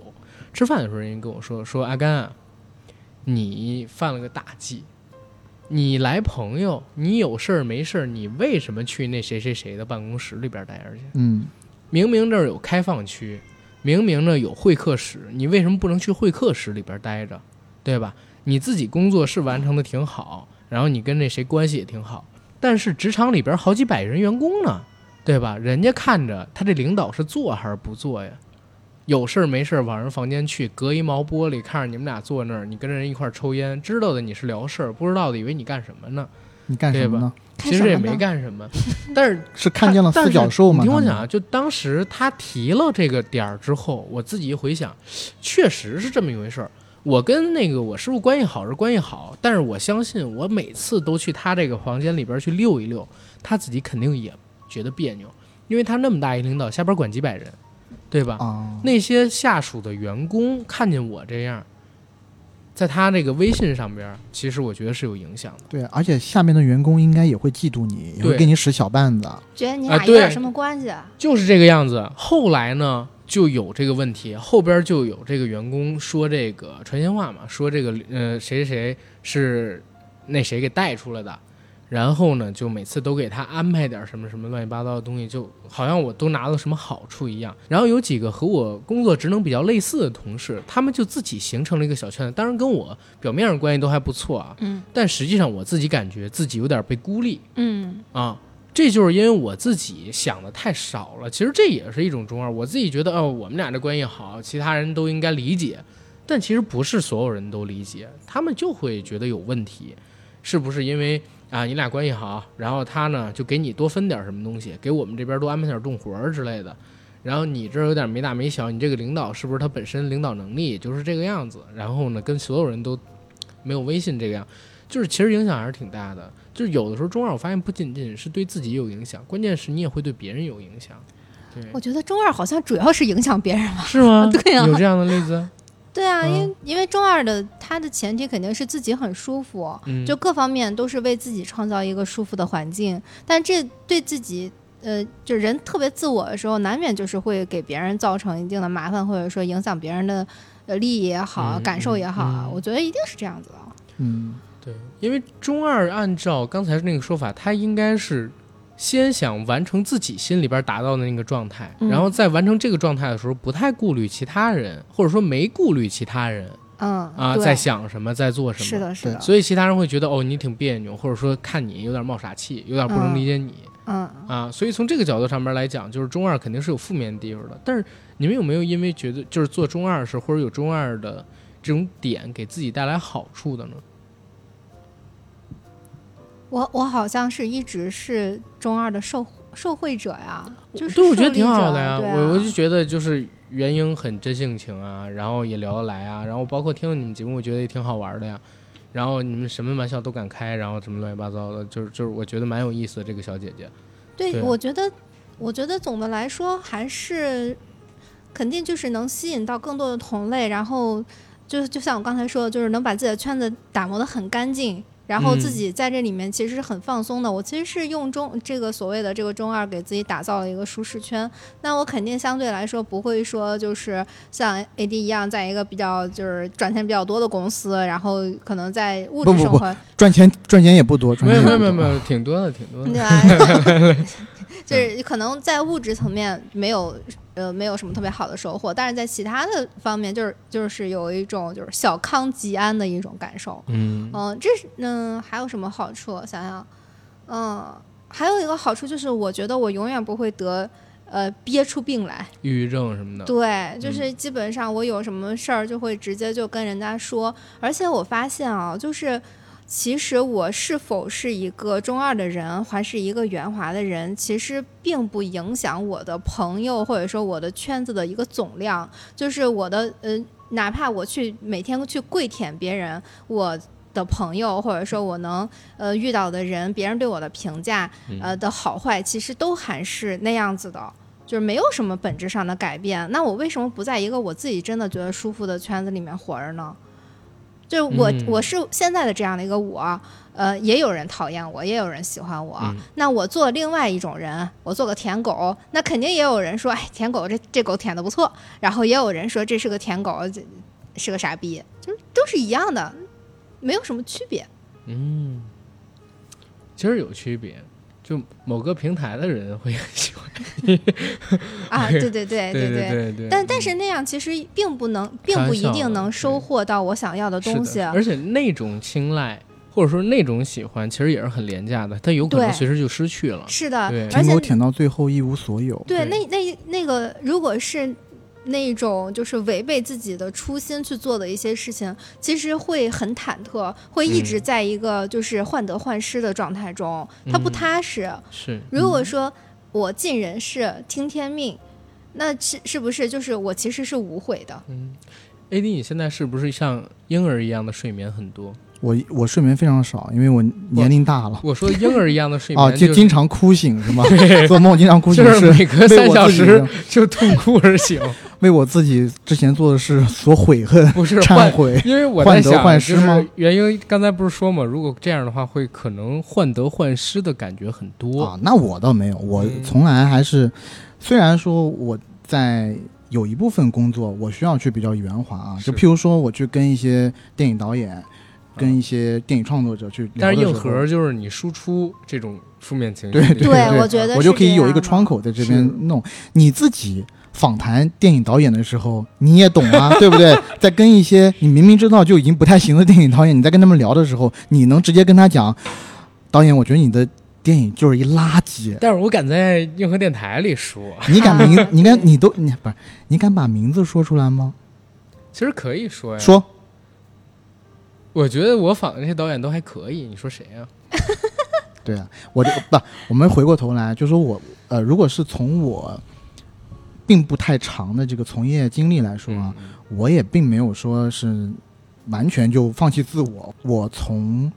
吃饭的时候，人家跟我说说阿甘啊，你犯了个大忌。你来朋友，你有事儿没事儿，你为什么去那谁谁谁的办公室里边待着去？嗯，明明这儿有开放区，明明呢有会客室，你为什么不能去会客室里边待着，对吧？你自己工作是完成的挺好，然后你跟那谁关系也挺好，但是职场里边好几百人员工呢，对吧？人家看着他这领导是做还是不做呀？有事儿没事儿往人房间去，隔一毛玻璃看着你们俩坐那儿，你跟人一块儿抽烟，知道的你是聊事儿，不知道的以为你干什么呢？你干什么呢？其实也没干什么，但是是看见了四角兽吗？你听我讲啊，就当时他提了这个点儿之后，我自己一回想，确实是这么一回事儿。我跟那个我师傅关系好是关系好，但是我相信我每次都去他这个房间里边去溜一溜，他自己肯定也觉得别扭，因为他那么大一领导，下边管几百人，对吧？啊，那些下属的员工看见我这样，在他这个微信上边，其实我觉得是有影响的。对，而且下面的员工应该也会嫉妒你，也会对给你使小绊子。觉得你俩有点什么关系？啊就是这个样子。后来呢，就有这个问题，后边就有这个员工说这个传闲话嘛，说这个呃谁谁谁是那谁给带出来的，然后呢，就每次都给他安排点什么什么乱七八糟的东西，就好像我都拿了什么好处一样。然后有几个和我工作职能比较类似的同事，他们就自己形成了一个小圈子，当然跟我表面上关系都还不错啊，嗯但实际上我自己感觉自己有点被孤立。嗯啊，这就是因为我自己想的太少了。其实这也是一种中二。我自己觉得，哦，我们俩这关系好，其他人都应该理解，但其实不是所有人都理解，他们就会觉得有问题。是不是因为啊你俩关系好，然后他呢就给你多分点什么东西，给我们这边多安排点重活儿之类的？然后你这儿有点没大没小，你这个领导是不是他本身领导能力就是这个样子？然后呢，跟所有人都没有微信这个样，就是其实影响还是挺大的。就是有的时候中二，我发现不仅仅是对自己有影响，关键是你也会对别人有影响。对，我觉得中二好像主要是影响别人吧。是吗？对呀有这样的例子。对啊，嗯因为因为中二的他的前提肯定是自己很舒服，嗯，就各方面都是为自己创造一个舒服的环境，但这对自己。呃，就人特别自我的时候，难免就是会给别人造成一定的麻烦，或者说影响别人的呃利益也好、嗯感受也好啊。嗯我觉得一定是这样子的。嗯，对，因为中二按照刚才那个说法，他应该是先想完成自己心里边达到的那个状态，嗯然后在完成这个状态的时候，不太顾虑其他人，或者说没顾虑其他人嗯啊，在想什么，在做什么。是。的，是的，所以其他人会觉得哦，你挺别扭，或者说看你有点冒傻气，有点不能理解你、嗯，啊。所以从这个角度上面来讲，就是中二肯定是有负面地方的。但是你们有没有因为觉得就是做中二时或者有中二的这种点给自己带来好处的呢？我我好像是一直是中二的受受惠者呀，就是对，我觉得挺好的呀。我我就觉得就是元英很真性情啊，然后也聊得来啊，然后包括听了你们节目，我觉得也挺好玩的呀。然后你们什么玩笑都敢开，然后什么乱七八糟的，就是就是我觉得蛮有意思的这个小姐姐。对，对我觉得，我觉得总的来说还是肯定就是能吸引到更多的同类，然后就就像我刚才说的，就是能把自己的圈子打磨得很干净。然后自嗯己在这里面其实是很放松的。我其实是用中这个所谓的这个中二给自己打造了一个舒适圈。那我肯定相对来说不会说就是像 AD 一样，在一个比较就是赚钱比较多的公司，然后可能在物不不不质生活赚钱赚钱也不多，赚没有钱也不多没有没有没有，挺多的挺多的。对吧？就是可能在物质层面没有呃没有什么特别好的收获，但是在其他的方面，就是就是有一种就是小康即安的一种感受。嗯嗯，这是嗯还有什么好处？想想，嗯，还有一个好处就是，我觉得我永远不会得呃憋出病来。抑郁症什么的。对，就是基本上我有什么事儿就会直接就跟人家说，而且我发现啊，就是其实我是否是一个中二的人，还是一个圆滑的人，其实并不影响我的朋友或者说我的圈子的一个总量。就是我的呃，哪怕我去每天去跪舔别人，我。的朋友，或者说我能呃遇到的人，别人对我的评价，呃的好坏，其实都还是那样子的。就是没有什么本质上的改变。那我为什么不在一个我自己真的觉得舒服的圈子里面活着呢？就是我、嗯我是现在的这样的一个我，呃，也有人讨厌我，也有人喜欢我。嗯那我做另外一种人，我做个舔狗，那肯定也有人说，哎，舔狗这这狗舔的不错。然后也有人说这是个舔狗，这是个傻逼，就是都是一样的，没有什么区别。嗯，其实有区别，就某个平台的人会喜欢你。啊，对对对对对。对 对。但但是那样其实并不能，并不一定能收获到我想要的东西。而且那种青睐或者说那种喜欢，其实也是很廉价的，它有可能随时就失去了。是的对，而且舔到最后一无所有。对，对那那那个，如果是那种就是违背自己的初心去做的一些事情，其实会很忐忑，会一直嗯在一个就是患得患失的状态中，他不嗯踏实。是如果说我尽人事听天命，那是是不是就是我其实是无悔的？嗯 AD，你现在是不是像婴儿一样的睡眠很多？我我睡眠非常少，因为我年龄大了我说婴儿一样的睡 啊，眠，就是经常哭醒是吗？做梦经常哭醒就是每隔三小时就痛哭而醒，为我自己之前做的事所悔恨、不是忏。悔。因为我在患得想，就是患失吗原因刚才不是说嘛，如果这样的话，会可能患得患失的感觉很多。啊，那我倒没有，我嗯从来还是，虽然说我在有一部分工作我需要去比较圆滑啊，就譬如说我去跟一些电影导演、跟一些电影创作者去聊但是硬核就是你输出这种负面情绪，对对对我觉得我就可以有一个窗口在这边弄。你自己访谈电影导演的时候，你也懂啊，对不对？在跟一些你明明知道就已经不太行的电影导演，你在跟他们聊的时候，你能直接跟他讲，导演，我觉得你的电影就是一垃圾。但是我敢在硬核电台里说，你敢名？你敢？你都你不是？你敢把名字说出来吗？其实可以说呀。说我觉得我访的那些导演都还可以，你说谁呀、对啊，我就不，我们回过头来就说我呃，如果是从我并不太长的这个从业经历来说啊，嗯我也并没有说是完全就放弃自我。我从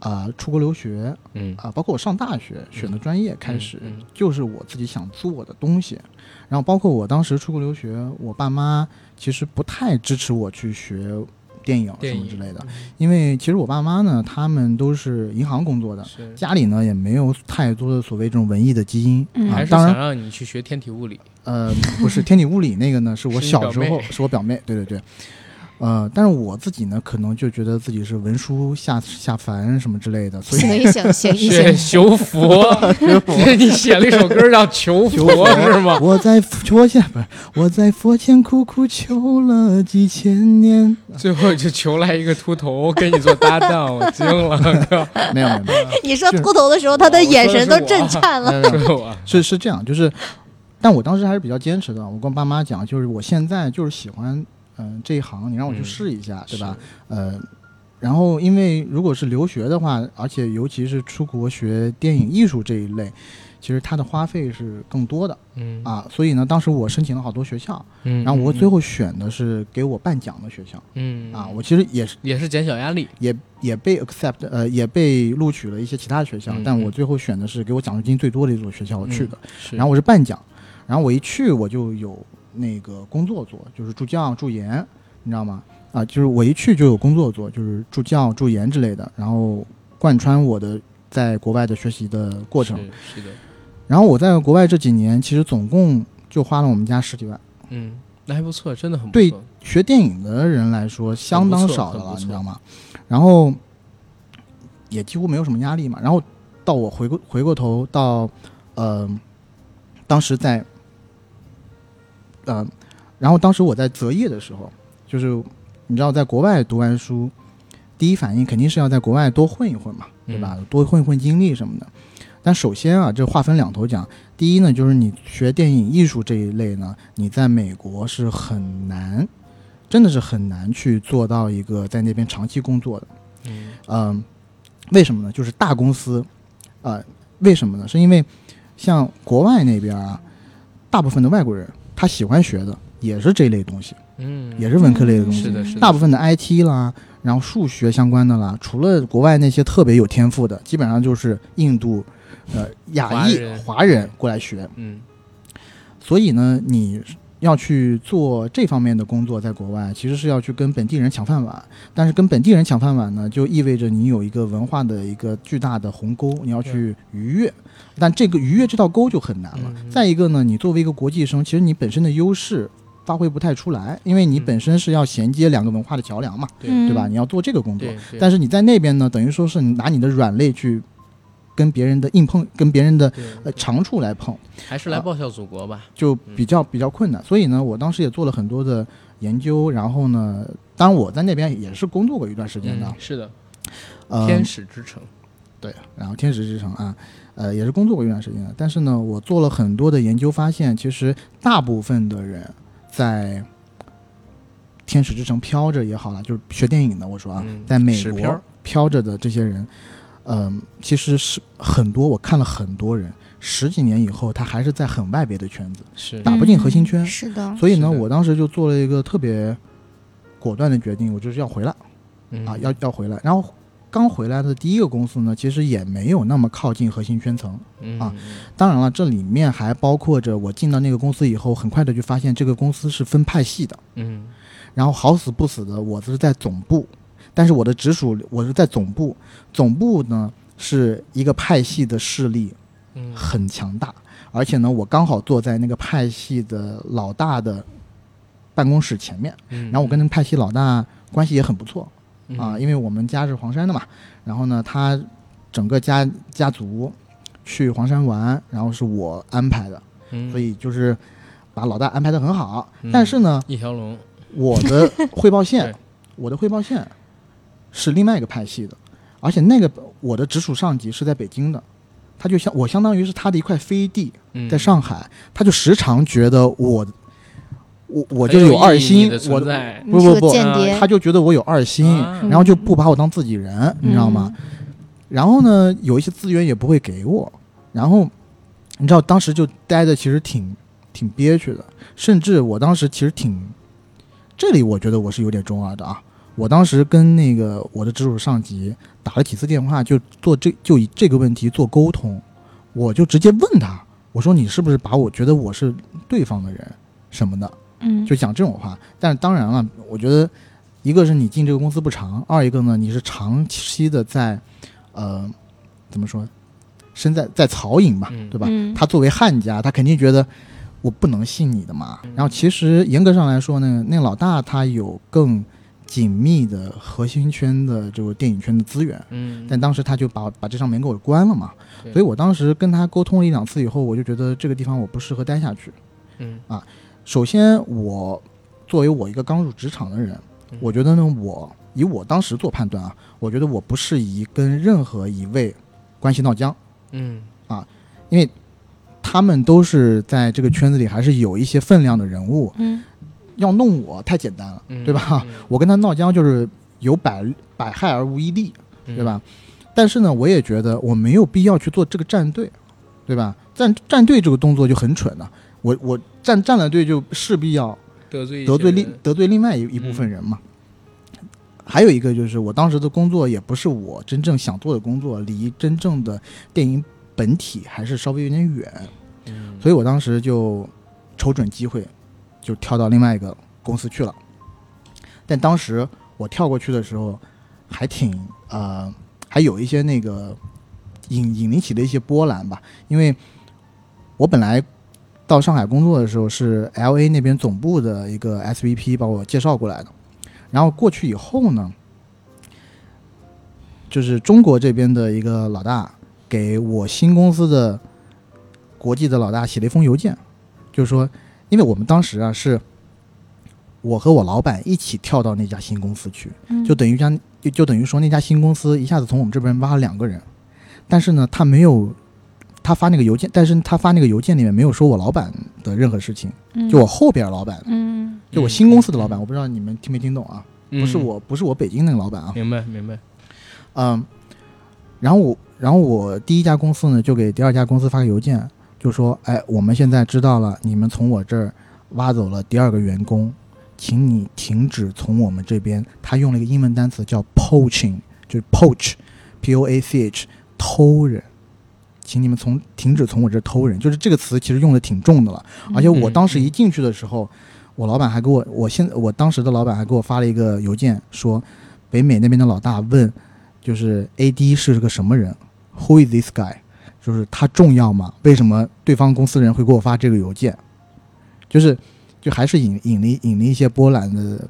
啊、呃出国留学嗯啊、包括我上大学选的专业开始，就是我自己想做的东西。然后包括我当时出国留学，我爸妈其实不太支持我去学电影什么之类的，因为其实我爸妈呢，他们都是银行工作的，家里呢也没有太多的所谓这种文艺的基因、嗯还。是啊当然，想让你去学天体物理。呃，不是天体物理那个呢，是我小时候是我表妹，对对对。呃，但是我自己呢，可能就觉得自己是文书下下凡什么之类的，所以行一行，行一学行，求佛，你写了一首歌叫《求求佛》佛是吗？我在佛前不是我在佛前苦苦求了几千年，最后就求来一个秃头跟你做搭档，我惊了，哥，没有没有没有，你说秃头的时候，他的眼神都震颤了。是是这样，就是，但我当时还是比较坚持的。我跟我爸妈讲，就是我现在就是喜欢，嗯、这一行，你让我去嗯试一下，对吧？？呃，然后因为如果是留学的话，而且尤其是出国学电影艺术这一类，其实它的花费是更多的嗯啊。所以呢，当时我申请了好多学校，嗯，然后我最后选的是给我办奖的学校嗯啊。我其实也是也是减小压力，也也被 accept，呃，也被录取了一些其他的学校，嗯但我嗯最后选的是给我奖学金最多的一所学校，我去的。是，然后我是半奖，然后我一去我就有那个工作做，就是助教、助研，你知道吗？啊，就是我一去就有工作做，就是助教、助研之类的，然后贯穿我的在国外的学习的过程。是是的，然后我在国外这几年，其实总共就花了我们家十几万。嗯，那还不错，真的很不对，学电影的人来说，相当少的了，你知道吗？然后也几乎没有什么压力嘛。然后到我回过回过头到，呃，当时在，呃，然后当时我在择业的时候，就是你知道，在国外读完书，第一反应肯定是要在国外多混一混嘛，对吧？多混一混经历什么的。但首先啊，这话分两头讲。第一呢，就是你学电影艺术这一类呢，你在美国是很难，真的是很难去做到一个在那边长期工作的。嗯嗯、为什么呢？就是大公司，呃，为什么呢？是因为像国外那边啊，大部分的外国人他喜欢学的也是这类东西，嗯，也是文科类的东西。是的，是的，大部分的 IT 啦，然后数学相关的啦，除了国外那些特别有天赋的，基本上就是印度、呃亚裔华人华人过来学。嗯所以呢，你要去做这方面的工作，在国外其实是要去跟本地人抢饭碗。但是跟本地人抢饭碗呢，就意味着你有一个文化的一个巨大的鸿沟，你要去逾越。但这个逾越这道沟就很难了。嗯再一个呢，你作为一个国际生，其实你本身的优势发挥不太出来，因为你嗯本身是要衔接两个文化的桥梁嘛，对嗯对吧？你要做这个工作。但是你在那边呢，等于说是你拿你的软肋去跟别人的硬碰，跟别人的呃长处来碰。还是来报效祖国吧，就比较比较困难。所以呢，我当时也做了很多的研究，然后呢，当然我在那边也是工作过一段时间的嗯，，是的，呃，天使之城，对，然后天使之城啊，呃，也是工作过一段时间的。但是呢，我做了很多的研究，发现其实大部分的人在天使之城飘着也好了，就是学电影的，我说啊，嗯在美国飘着的这些人，嗯、其实是很多，我看了很多人，十几年以后，他还是在很外边的圈子，是打不进核心圈嗯是的，所以呢，我当时就做了一个特别果断的决定，我就是要回来嗯啊，要要回来。然后刚回来的第一个公司呢，其实也没有那么靠近核心圈层。嗯啊当然了，这里面还包括着我进到那个公司以后，很快的就发现这个公司是分派系的。嗯然后好死不死的，我是在总部，但是我的直属我是在总部，总部呢是一个派系的势力嗯很强大，而且呢，我刚好坐在那个派系的老大的办公室前面，嗯，然后我跟那个派系老大关系也很不错嗯。啊，因为我们家是黄山的嘛，然后呢，他整个家家族去黄山玩，然后是我安排的，嗯所以就是把老大安排的很好，嗯。但是呢，一条龙我的汇报线，我的汇报线是另外一个派系的，而且那个我的直属上级是在北京的，他就相我相当于是他的一块飞地，嗯。在上海，他就时常觉得我，我我很就有二心，我在不不不，他就觉得我有二心，啊然后就不把我当自己人，你知道吗？然后呢，有一些资源也不会给我，然后你知道当时就待的其实挺挺憋屈的，甚至我当时其实挺，这里我觉得我是有点中二的啊。我当时跟那个我的直属上级打了几次电话，就做这就以这个问题做沟通，我就直接问他，我说你是不是把我觉得我是对方的人什么的，嗯，就讲这种话。但是当然了，我觉得一个是你进这个公司不长，二一个呢你是长期的在，呃，怎么说，身在在曹营嘛，嗯对吧？嗯他作为汉家，他肯定觉得我不能信你的嘛。然后其实严格上来说呢，那老大他有更紧密的核心圈的这个电影圈的资源。嗯，但当时他就把把这扇门给我关了嘛，所以我当时跟他沟通了一两次以后，我就觉得这个地方我不适合待下去。嗯首先，我作为我一个刚入职场的人嗯，我觉得呢，我以我当时做判断啊，我觉得我不适宜跟任何一位关系闹僵，嗯啊因为他们都是在这个圈子里还是有一些分量的人物，嗯要弄我太简单了，嗯对吧？我跟他闹僵就是有百百害而无一利，嗯对吧？？但是呢，我也觉得我没有必要去做这个站队，对吧？站站队这个动作就很蠢了。我我站站了队就势必要得罪得罪另得罪另外一一部分人嘛。还有一个就是我当时的工作也不是我真正想做的工作，离真正的电影本体还是稍微有点远，嗯所以我当时就瞅准机会，就跳到另外一个公司去了。但当时我跳过去的时候，还挺呃，还有一些那个引引领起的一些波澜吧，因为我本来到上海工作的时候是 L A 那边总部的一个 S V P 把我介绍过来的，然后过去以后呢，就是中国这边的一个老大给我新公司的国际的老大写了一封邮件，就是说，因为我们当时啊是我和我老板一起跳到那家新公司去，嗯。就等于将就就等于说那家新公司一下子从我们这边挖了两个人，但是呢，他没有他发那个邮件，但是他发那个邮件里面没有说我老板的任何事情，就我后边老板，嗯。就我新公司的老板，我不知道你们听没听懂啊？嗯。不是我，不是我北京那个老板啊，明白明白，嗯，然后我，然后我第一家公司呢，就给第二家公司发个邮件，就说，哎，我们现在知道了，你们从我这儿挖走了第二个员工，请你停止从我们这边，他用了一个英文单词叫 poaching，就是 poach，p o a c h，偷人。请你们从停止从我这儿偷人，就是这个词其实用的挺重的了。而且我当时一进去的时候，我老板还给我，我现我当时的老板还给我发了一个邮件，说北美那边的老大问，就是 AD 是个什么人？Who is this guy？就是他重要吗？为什么对方公司人会给我发这个邮件？就是就还是引引了引了一些波澜的，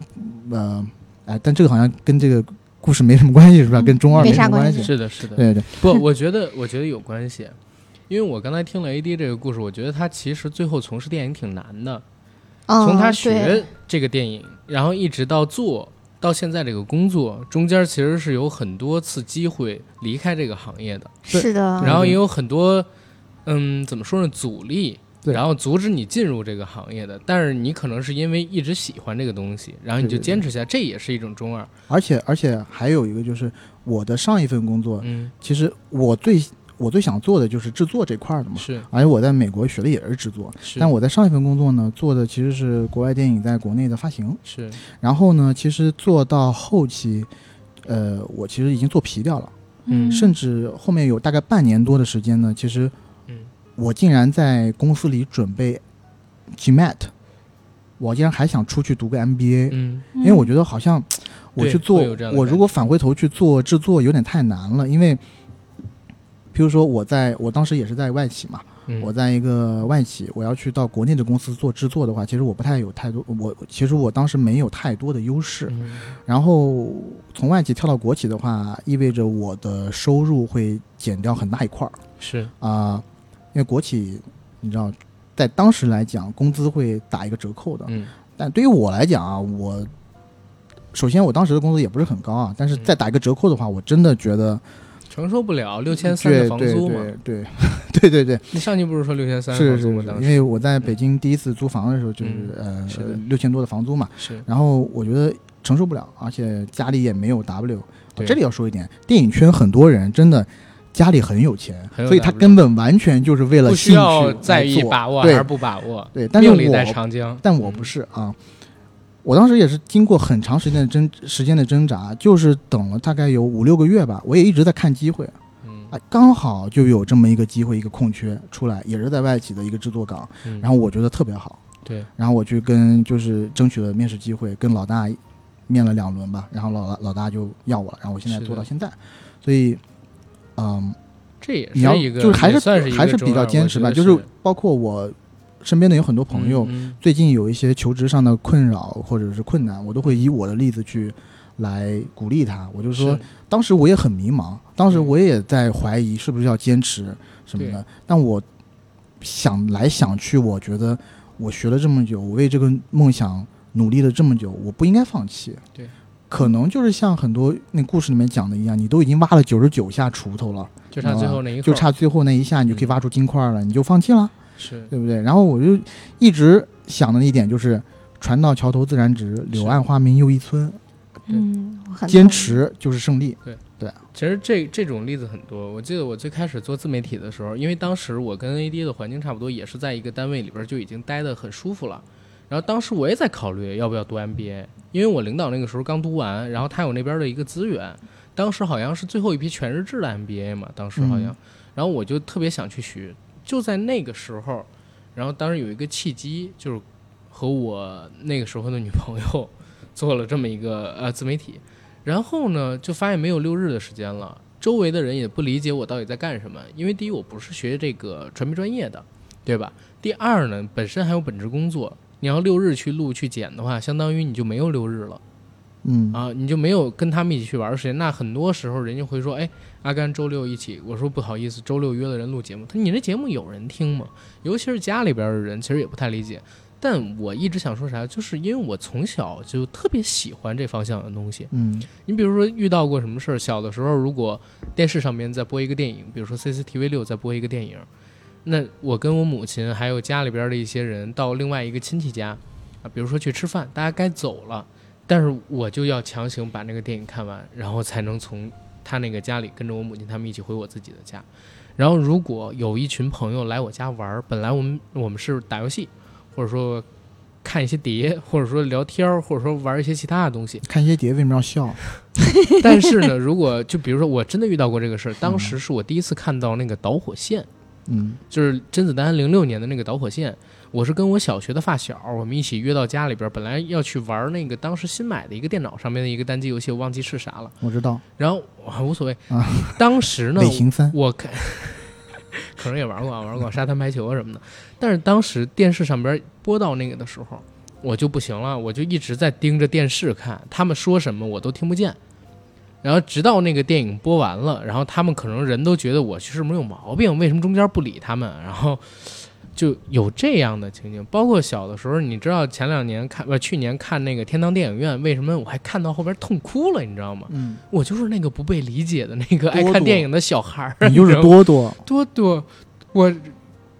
呃，哎，但这个好像跟这个故事没什么关系，是吧？嗯。跟中二没啥什么关关系。是的是的，对对，不，我觉得 我觉得有关系，因为我刚才听了 AD 这个故事，我觉得他其实最后从事电影挺难的，从他学这个电影，然后一直到做到现在这个工作，中间其实是有很多次机会离开这个行业的，是的，然后也有很多，嗯，怎么说呢，阻力。对然后阻止你进入这个行业的。但是你可能是因为一直喜欢这个东西，然后你就坚持下来，这也是一种中二。而且而且还有一个就是我的上一份工作，嗯，其实我最我最想做的就是制作这块儿的嘛。是而且我在美国学的也是制作，是，但我在上一份工作呢，做的其实是国外电影在国内的发行。是然后呢，其实做到后期，呃，我其实已经做皮掉了，嗯甚至后面有大概半年多的时间呢，其实嗯我竟然在公司里准备 GMAT，我竟然还想出去读个 MBA，、嗯。因为我觉得好像我去做我如果返回头去做制作有点太难了，因为，譬如说我在我当时也是在外企嘛，嗯，我在一个外企，我要去到国内的公司做制作的话，其实我不太有太多，我其实我当时没有太多的优势。嗯。然后从外企跳到国企的话，意味着我的收入会减掉很大一块儿。是。啊、因为国企你知道，在当时来讲，工资会打一个折扣的。嗯但对于我来讲啊，我首先我当时的工资也不是很高啊，但是嗯再打一个折扣的话，我真的觉得承受不了六千三的房租嘛。对 对对对对，你上期不是说六千三是房租吗？是因为我在北京第一次租房的时候就是、呃六千多的房租嘛，是然后我觉得承受不了，而且家里也没有 W。对这里要说一点，电影圈很多人真的家里很有钱，有所以他根本完全就是为了兴趣在意做把握还对是不把握，对，但是我长江。但我不是啊。我当时也是经过很长时间的挣时间的挣扎，就是等了大概有五六个月吧，我也一直在看机会，嗯啊，刚好就有这么一个机会，一个空缺出来，也是在外企的一个制作岗，嗯，然后我觉得特别好，对，然后我去跟就是争取了面试机会，跟老大面了两轮吧，然后老大老大就要我了，然后我现在做到现在，所以，嗯，这也你要一个就是还是也算是一个还是比较坚持吧，我觉得就是包括我身边的有很多朋友，嗯最近有一些求职上的困扰或者是困难，我都会以我的例子去来鼓励他。我就说是，当时我也很迷茫，当时嗯我也在怀疑是不是要坚持什么的，但我想来想去，我觉得我学了这么久，我为这个梦想努力了这么久，我不应该放弃。对。可能就是像很多那故事里面讲的一样，你都已经挖了九十九下锄头了，就差最后那一就差最后那一下，你就可以嗯挖出金块了，你就放弃了。是对不对？然后我就一直想的一点就是“船到桥头自然直，柳暗花明又一村嗯，我”，很坚。持就是胜利。对对其实这这种例子很多。我记得我最开始做自媒体的时候，因为当时我跟 AD 的环境差不多，也是在一个单位里边就已经待得很舒服了。然后当时我也在考虑要不要读 MBA，因为我领导那个时候刚读完，然后他有那边的一个资源，当时好像是最后一批全日制的 MBA 嘛，当时好像，嗯然后我就特别想去学。就在那个时候，然后当时有一个契机，就是和我那个时候的女朋友做了这么一个 呃自媒体，然后呢就发现没有六日的时间了，周围的人也不理解我到底在干什么，因为第一我不是学这个传媒专业的，对吧？第二呢，本身还有本职工作，你要六日去录去剪的话，相当于你就没有六日了。嗯啊，你就没有跟他们一起去玩的时间。那很多时候人家会说，哎，阿甘周六一起。我说不好意思，周六约了人录节目。他说你这节目有人听吗？尤其是家里边的人，其实也不太理解。但我一直想说啥，就是因为我从小就特别喜欢这方向的东西。嗯你比如说遇到过什么事儿？小的时候，如果电视上面在播一个电影，比如说 CCTV 六在播一个电影，那我跟我母亲还有家里边的一些人到另外一个亲戚家啊，比如说去吃饭，大家该走了，但是我就要强行把那个电影看完，然后才能从他那个家里跟着我母亲他们一起回我自己的家。然后如果有一群朋友来我家玩儿，本来我们我们是打游戏，或者说看一些碟，或者说聊天儿，或者说玩一些其他的东西。看一些碟为什么要笑？但是呢，如果就比如说我真的遇到过这个事儿，当时是我第一次看到那个导火线，嗯就是甄子丹零六年的那个导火线。我是跟我小学的发小，我们一起约到家里边，本来要去玩那个当时新买的一个电脑上面的一个单机游戏，我忘记是啥了。我知道，然后我无所谓啊，当时呢。我看 可能也玩过啊，玩过沙滩排球啊什么的。但是当时电视上边播到那个的时候，我就不行了，我就一直在盯着电视看，他们说什么我都听不见。然后直到那个电影播完了，然后他们可能人都觉得我是不是有毛病？为什么中间不理他们？然后就有这样的情景。包括小的时候，你知道前两年看不去年看那个天堂电影院，为什么我还看到后边痛哭了？你知道吗？嗯，我就是那个不被理解的那个爱看电影的小孩儿。你就是多多。多多，我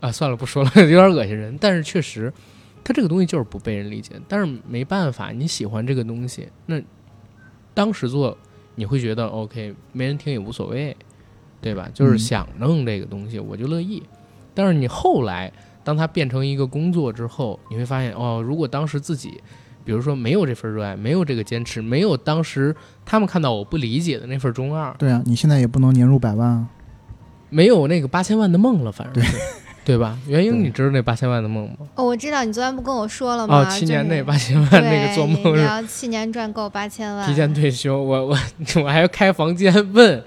啊，算了，不说了，有点恶心人。但是确实，他这个东西就是不被人理解。但是没办法，你喜欢这个东西，那当时做你会觉得 OK，没人听也无所谓，对吧？就是嗯想弄这个东西，我就乐意。但是你后来当它变成一个工作之后，你会发现哦，如果当时自己，比如说没有这份热爱，没有这个坚持，没有当时他们看到我不理解的那份中二，对啊，你现在也不能年入百万啊。没有那个八千万的梦了，反正是，对吧？袁英，你知道那八千万的梦吗？哦，我知道你昨天不跟我说了吗？哦，七年内八千万那个做梦对你要七年赚够八千万，提前退休，我我 我还要开房间问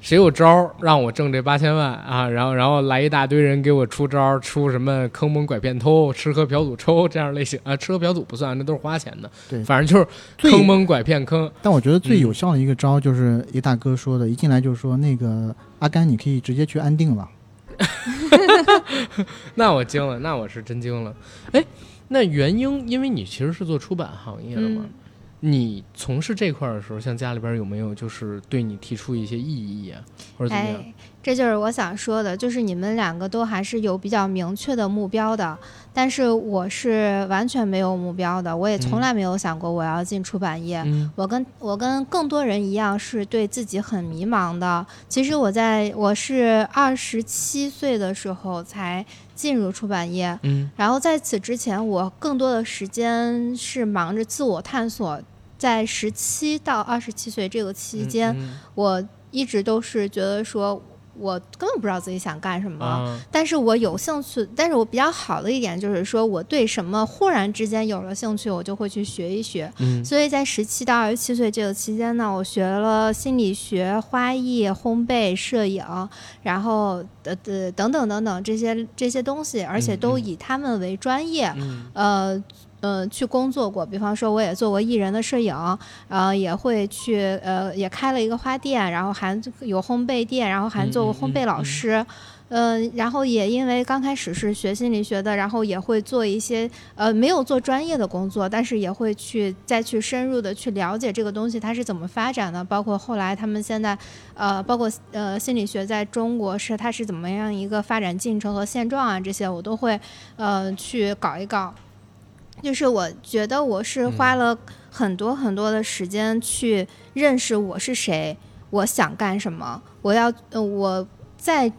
谁有招让我挣这八千万啊，然后然后来一大堆人给我出招，出什么坑蒙拐骗偷、吃喝嫖赌抽这样类型啊，吃喝嫖赌不算，那都是花钱的，对反正就是坑蒙拐骗坑。但我觉得最嗯有效的一个招就是一大哥说的，一进来就说那个阿甘，你可以直接去安定了。那我惊了，那我是真惊了。哎，那元英，因为你其实是做出版行业的嘛，嗯你从事这块儿的时候，像家里边有没有就是对你提出一些异议啊，或者怎么样？哎，这就是我想说的，就是你们两个都还是有比较明确的目标的，但是我是完全没有目标的，我也从嗯来没有想过我要进出版业。嗯我跟我跟更多人一样，是对自己很迷茫的。其实我在我是二十七岁的时候才进入出版业，嗯然后在此之前，我更多的时间是忙着自我探索。在十七到二十七岁这个期间，嗯我一直都是觉得说，我根本不知道自己想干什么。啊，但是我有兴趣，但是我比较好的一点就是说，我对什么忽然之间有了兴趣，我就会去学一学。嗯所以在十七到二十七岁这个期间呢，我学了心理学、花艺、烘焙、摄影，然后呃呃等等等等这些这些东西，而且都嗯以他们为专业。嗯呃呃去工作过，比方说我也做过艺人的摄影，呃也会去呃也开了一个花店，然后还有烘焙店，然后还做过嗯嗯烘焙老嗯师。嗯、然后也因为刚开始是学心理学的，然后也会做一些呃没有做专业的工作，但是也会去再去深入的去了解这个东西它是怎么发展的，包括后来他们现在呃包括呃心理学在中国是它是怎么样一个发展进程和现状啊这些我都会呃去搞一搞。就是我觉得我是花了很多很多的时间去认识我是谁，我想干什么，我要呃我在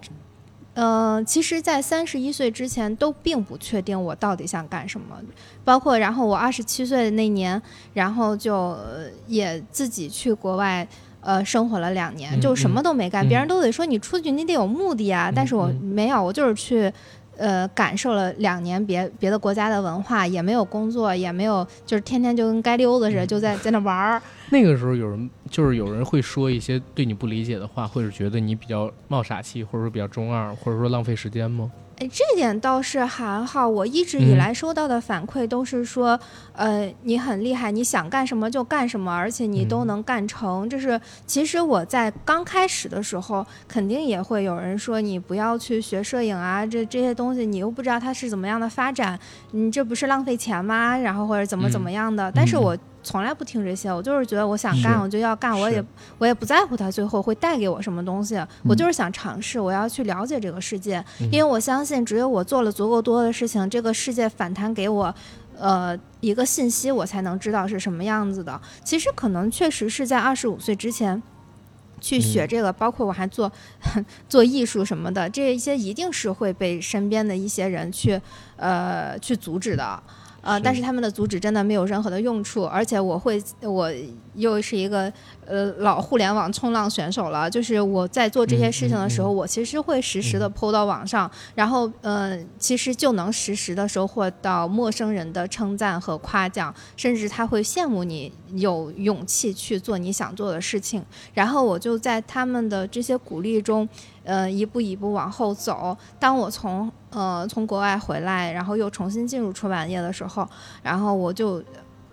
呃，其实，在三十一岁之前都并不确定我到底想干什么，包括然后我二十七岁的那年，然后就、呃也自己去国外。呃，生活了两年，嗯就什么都没干，嗯别人都得说你出去你得有目的啊，但是我嗯没有，我就是去呃感受了两年别别的国家的文化，也没有工作，也没有就是天天就跟街溜子似的，就在在那玩儿。那个时候有人就是有人会说一些对你不理解的话，或者觉得你比较冒傻气，或者说比较中二，或者说浪费时间吗？哎，这点倒是还好。我一直以嗯来收到的反馈都是说，呃，你很厉害，你想干什么就干什么，而且你都嗯能干成。这是其实我在刚开始的时候，肯定也会有人说你不要去学摄影啊，这这些东西你又不知道它是怎么样的发展，你这不是浪费钱吗？然后或者怎么怎么样的。但是嗯我从来不听这些，我就是觉得我想干我就要干，我也我也不在乎它最后会带给我什么东西，我就是想尝试，我要去了解这个世界。嗯因为我相信，只有我做了足够多的事情，这个世界反弹给我，呃，一个信息，我才能知道是什么样子的。其实可能确实是在二十五岁之前。去学嗯这个，包括我还做 做艺术什么的，这一些一定是会被身边的一些人去呃去阻止的，呃，是但是他们的阻止真的没有任何的用处，而且我会我又是一个呃老互联网冲浪选手了，就是我在做这些事情的时候，嗯嗯我其实会实时的抛到网上，然后呃，其实就能实时的收获到陌生人的称赞和夸奖，甚至他会羡慕你有勇气去做你想做的事情，然后我就在他们的这些鼓励中。呃，一步一步往后走。当我从呃从国外回来，然后又重新进入出版业的时候，然后我就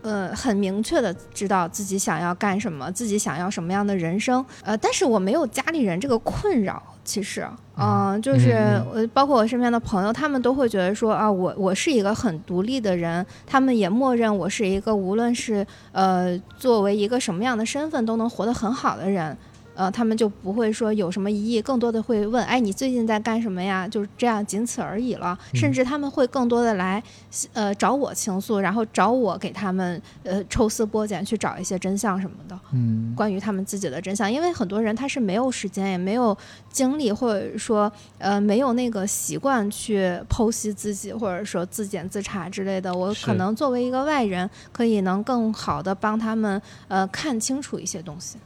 呃很明确的知道自己想要干什么，自己想要什么样的人生。呃，但是我没有家里人这个困扰，其实，嗯、就是嗯呃，包括我身边的朋友，他们都会觉得说啊，我我是一个很独立的人，他们也默认我是一个无论是呃作为一个什么样的身份都能活得很好的人。呃，他们就不会说有什么疑义，更多的会问，哎，你最近在干什么呀？就是这样，仅此而已了。甚至他们会更多的来，呃，找我倾诉，然后找我给他们呃抽丝剥茧，去找一些真相什么的。嗯，关于他们自己的真相，因为很多人他是没有时间，也没有精力，或者说呃没有那个习惯去剖析自己，或者说自检自查之类的。我可能作为一个外人，可以能更好的帮他们呃看清楚一些东西。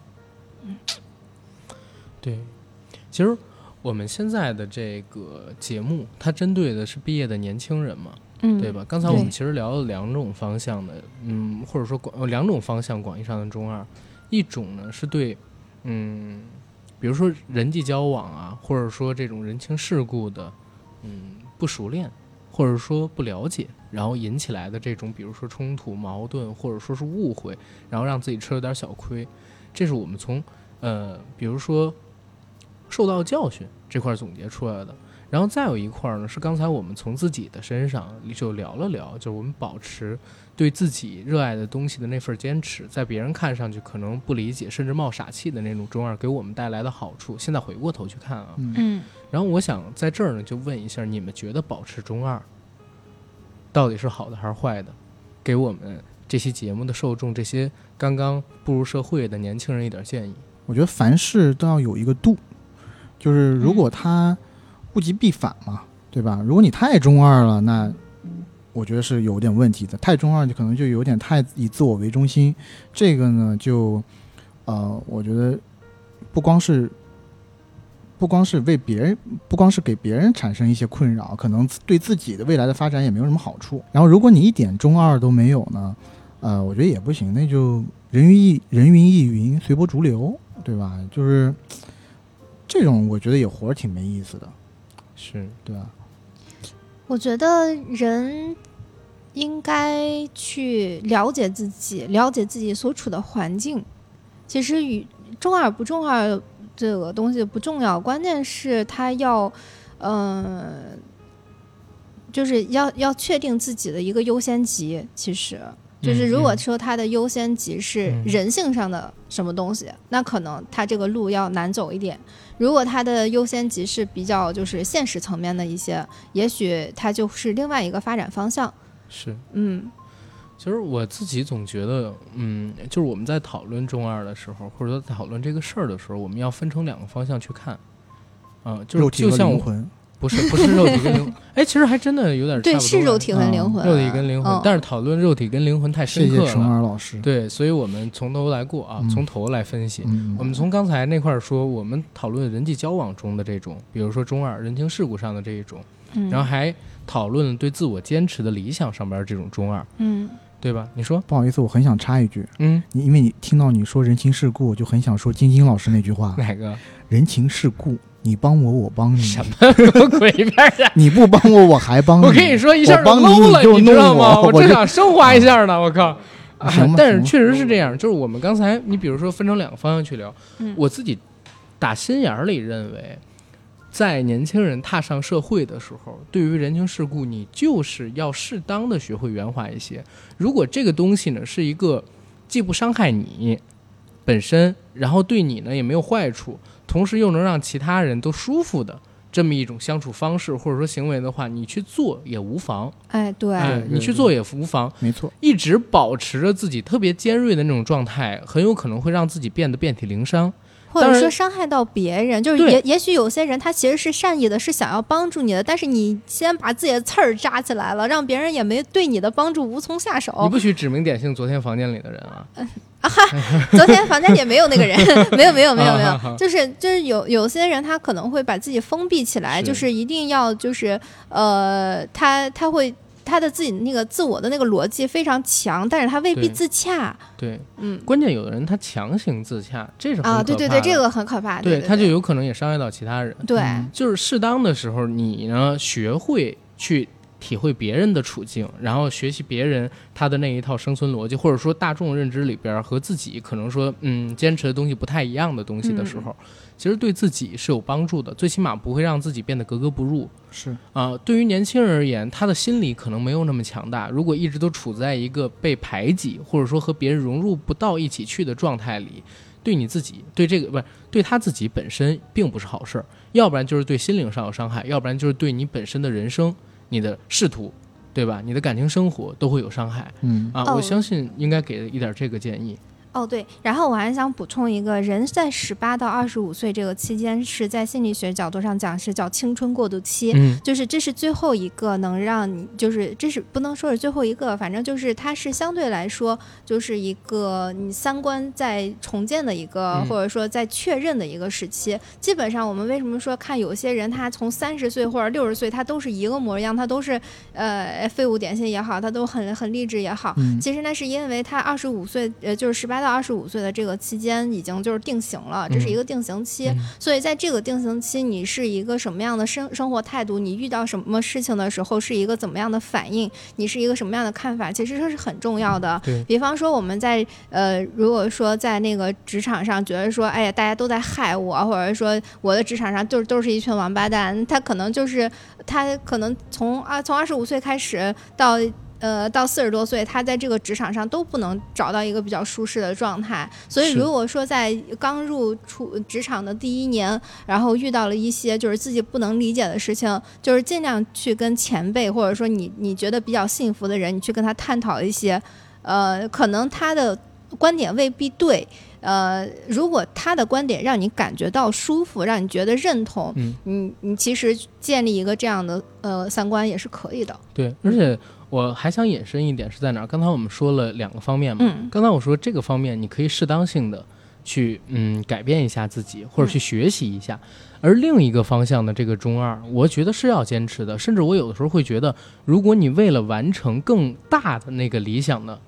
对，其实我们现在的这个节目，它针对的是毕业的年轻人嘛，嗯，对吧？刚才我们其实聊了两种方向的，嗯，或者说广呃两种方向广义上的中二，一种呢是对，嗯，比如说人际交往啊，或者说这种人情世故的，嗯，不熟练，或者说不了解，然后引起来的这种，比如说冲突、矛盾，或者说是误会，然后让自己吃了点小亏，这是我们从呃，比如说受到教训这块儿总结出来的。然后再有一块儿呢，是刚才我们从自己的身上就聊了聊，就是我们保持对自己热爱的东西的那份坚持，在别人看上去可能不理解甚至冒傻气的那种中二给我们带来的好处。现在回过头去看啊，嗯，然后我想在这儿呢，就问一下，你们觉得保持中二到底是好的还是坏的？给我们这期节目的受众，这些刚刚步入社会的年轻人一点建议。我觉得凡事都要有一个度，就是如果他物极必反嘛，对吧？如果你太中二了，那我觉得是有点问题的。太中二就可能就有点太以自我为中心，这个呢，就呃，我觉得不光是不光是为别人，不光是给别人产生一些困扰，可能对自己的未来的发展也没有什么好处。然后，如果你一点中二都没有呢，呃，我觉得也不行，那就人云亦人云亦云，随波逐流，对吧？就是这种，我觉得也活着挺没意思的，是，对吧？我觉得人应该去了解自己，了解自己所处的环境。其实与中二不中二这个东西不重要，关键是他要，嗯、就是要要确定自己的一个优先级。其实就是如果嗯说它的优先级是嗯人性上的什么东西，那可能它这个路要难走一点。如果它的优先级是比较就是现实层面的一些，也许它就是另外一个发展方向。是。嗯其实我自己总觉得，嗯，就是我们在讨论中二的时候，或者说讨论这个事儿的时候，我们要分成两个方向去看。啊、就是肉体和就像我灵魂，不是不是肉体跟灵魂，哎，其实还真的有点对，差不多了是肉体和灵魂啊，肉体跟灵魂，嗯但是讨论肉体跟灵魂太谢谢熊深刻了。二老师。对，所以我们从头来过啊，嗯从头来分析。嗯，我们从刚才那块儿说，我们讨论人际交往中的这种，比如说中二人情世故上的这一种，嗯，然后还讨论对自我坚持的理想上边儿这种中二，嗯对吧？你说，不好意思，我很想插一句，嗯，你因为你听到你说人情世故，我就很想说晶晶老师那句话：哪个？人情世故，你帮我，我帮你，什么鬼片儿呀？你不帮我，我还帮你。我跟你说，一下就我帮你，low 了，就弄知道吗？我，就正想升华一下呢，我靠！但是确实是这样，就是我们刚才，你比如说分成两个方向去聊，嗯我自己打心眼儿里认为，在年轻人踏上社会的时候，对于人情世故，你就是要适当的学会圆滑一些。如果这个东西呢是一个既不伤害你本身，然后对你呢也没有坏处，同时又能让其他人都舒服的这么一种相处方式或者说行为的话，你去做也无妨。哎，对，你去做也无妨。没错，一直保持着自己特别尖锐的那种状态，很有可能会让自己变得遍体鳞伤。或者说伤害到别人，就是也也许有些人他其实是善意的，是想要帮助你的，但是你先把自己的刺儿扎起来了，让别人也没对你的帮助无从下手你。不许指名点姓昨天房间里的人啊！啊哈昨天房间里也没有那个人，没有没有没有没有，就是就是有有些人他可能会把自己封闭起来，是就是一定要就是呃，他他会他的自己那个自我的那个逻辑非常强，但是他未必自洽。对，嗯关键有的人他强行自洽，这是很啊，可对对对，这个很可怕。对对，他就有可能也伤害到其他人。对嗯就是适当的时候，你呢学会去体会别人的处境，然后学习别人他的那一套生存逻辑，或者说大众认知里边儿和自己可能说嗯坚持的东西不太一样的东西的时候，其实对自己是有帮助的，最起码不会让自己变得格格不入。是啊、对于年轻人而言，他的心理可能没有那么强大。如果一直都处在一个被排挤，或者说和别人融入不到一起去的状态里，对你自己对这个不是对他自己本身并不是好事儿，要不然就是对心灵上有伤害，要不然就是对你本身的人生、你的仕途，对吧？你的感情生活都会有伤害嗯啊！哦我相信应该给一点这个建议。哦，对，然后我还想补充一个，人在十八到二十五岁这个期间，是在心理学角度上讲是叫青春过渡期。嗯就是这是最后一个能让你，就是这是不能说是最后一个，反正就是它是相对来说就是一个你三观在重建的一个，嗯或者说在确认的一个时期。基本上我们为什么说看有些人他从三十岁或者六十岁，他都是一个模样，他都是呃废物点心也好，他都很很励志也好，嗯其实那是因为他二十五岁，呃，就是十八到二十五岁的这个期间已经就是定型了，这是一个定型期。嗯所以在这个定型期，你是一个什么样的生生活态度？你遇到什么事情的时候是一个怎么样的反应？你是一个什么样的看法？其实这是很重要的。对比方说我们在呃，如果说在那个职场上觉得说，哎呀，大家都在害我，或者说我的职场上就是都是一群王八蛋，他可能就是他可能从啊从二十五岁开始到。呃，到四十多岁，他在这个职场上都不能找到一个比较舒适的状态。所以，如果说在刚入出职场的第一年，然后遇到了一些就是自己不能理解的事情，就是尽量去跟前辈或者说你你觉得比较幸福的人，你去跟他探讨一些，呃，可能他的观点未必对。呃，如果他的观点让你感觉到舒服，让你觉得认同，嗯，你你其实建立一个这样的呃三观也是可以的。对，而且我还想引申一点是在哪儿？刚才我们说了两个方面嘛，嗯刚才我说这个方面你可以适当性的去嗯改变一下自己，或者去学习一下。而另一个方向的这个中二，我觉得是要坚持的。甚至我有的时候会觉得，如果你为了完成更大的那个理想的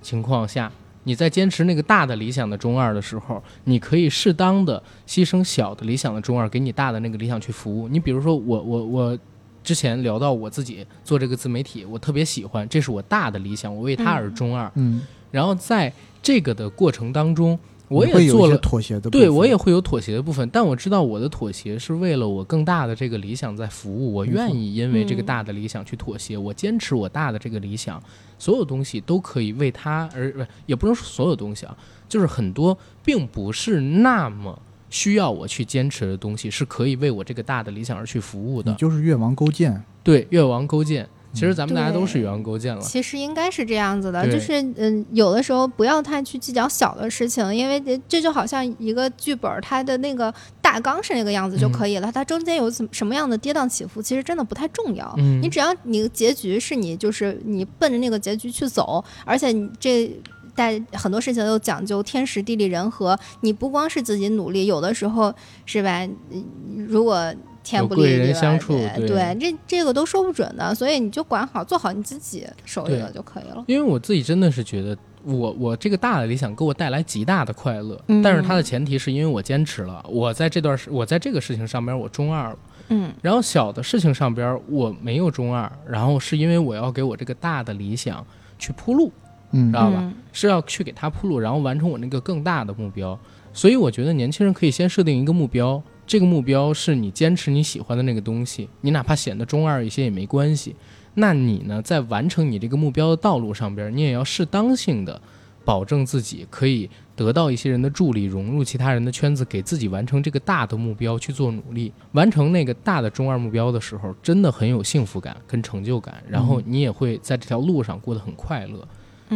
情况下，你在坚持那个大的理想的中二的时候，你可以适当的牺牲小的理想的中二，给你大的那个理想去服务。你比如说我我我之前聊到我自己做这个自媒体，我特别喜欢，这是我大的理想，我为他而中二。嗯，然后在这个的过程当中，我也做了。妥协的部分，对，我也会有妥协的部分，但我知道我的妥协是为了我更大的这个理想在服务。我愿意因为这个嗯大的理想去妥协，我坚持我大的这个理想，所有东西都可以为他而不也不能说所有东西啊，就是很多并不是那么需要我去坚持的东西，是可以为我这个大的理想而去服务的。就是越王勾践，对，越王勾践，其实咱们大家都是对越王勾践了。其实应该是这样子的，就是嗯，有的时候不要太去计较小的事情，因为这这就好像一个剧本，它的那个大纲是那个样子就可以了，它中间有怎什么样的跌宕起伏，其实真的不太重要。嗯你只要你的结局是你就是你奔着那个结局去走，而且你这。但很多事情都讲究天时地利人和，你不光是自己努力，有的时候是吧？嗯如果天不利人对吧？相处对对，这这个都说不准的，所以你就管好做好你自己手里的就可以了。因为我自己真的是觉得我我这个大的理想给我带来极大的快乐，嗯。但是它的前提是因为我坚持了，我在这段时我在这个事情上边我中二了，嗯。然后小的事情上边我没有中二，然后是因为我要给我这个大的理想去铺路，嗯知道吧？嗯是要去给他铺路，然后完成我那个更大的目标。所以我觉得年轻人可以先设定一个目标，这个目标是你坚持你喜欢的那个东西，你哪怕显得中二一些也没关系。那你呢，在完成你这个目标的道路上边，你也要适当性的保证自己可以得到一些人的助力，融入其他人的圈子，给自己完成这个大的目标去做努力。完成那个大的中二目标的时候，真的很有幸福感跟成就感，然后你也会在这条路上过得很快乐。嗯，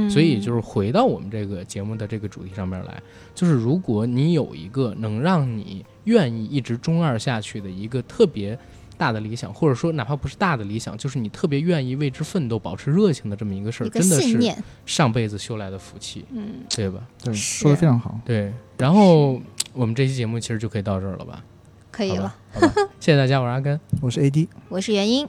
所以就是回到我们这个节目的这个主题上面来，就是如果你有一个能让你愿意一直中二下去的一个特别大的理想，或者说哪怕不是大的理想，就是你特别愿意为之奋斗、保持热情的这么一个事儿，真的是，上辈子修来的福气，嗯，对吧？对，是说的非常好。对。然后我们这期节目其实就可以到这儿了吧？可以了好吧。，好吧，谢谢大家，我是阿甘。我是 AD。我是元英，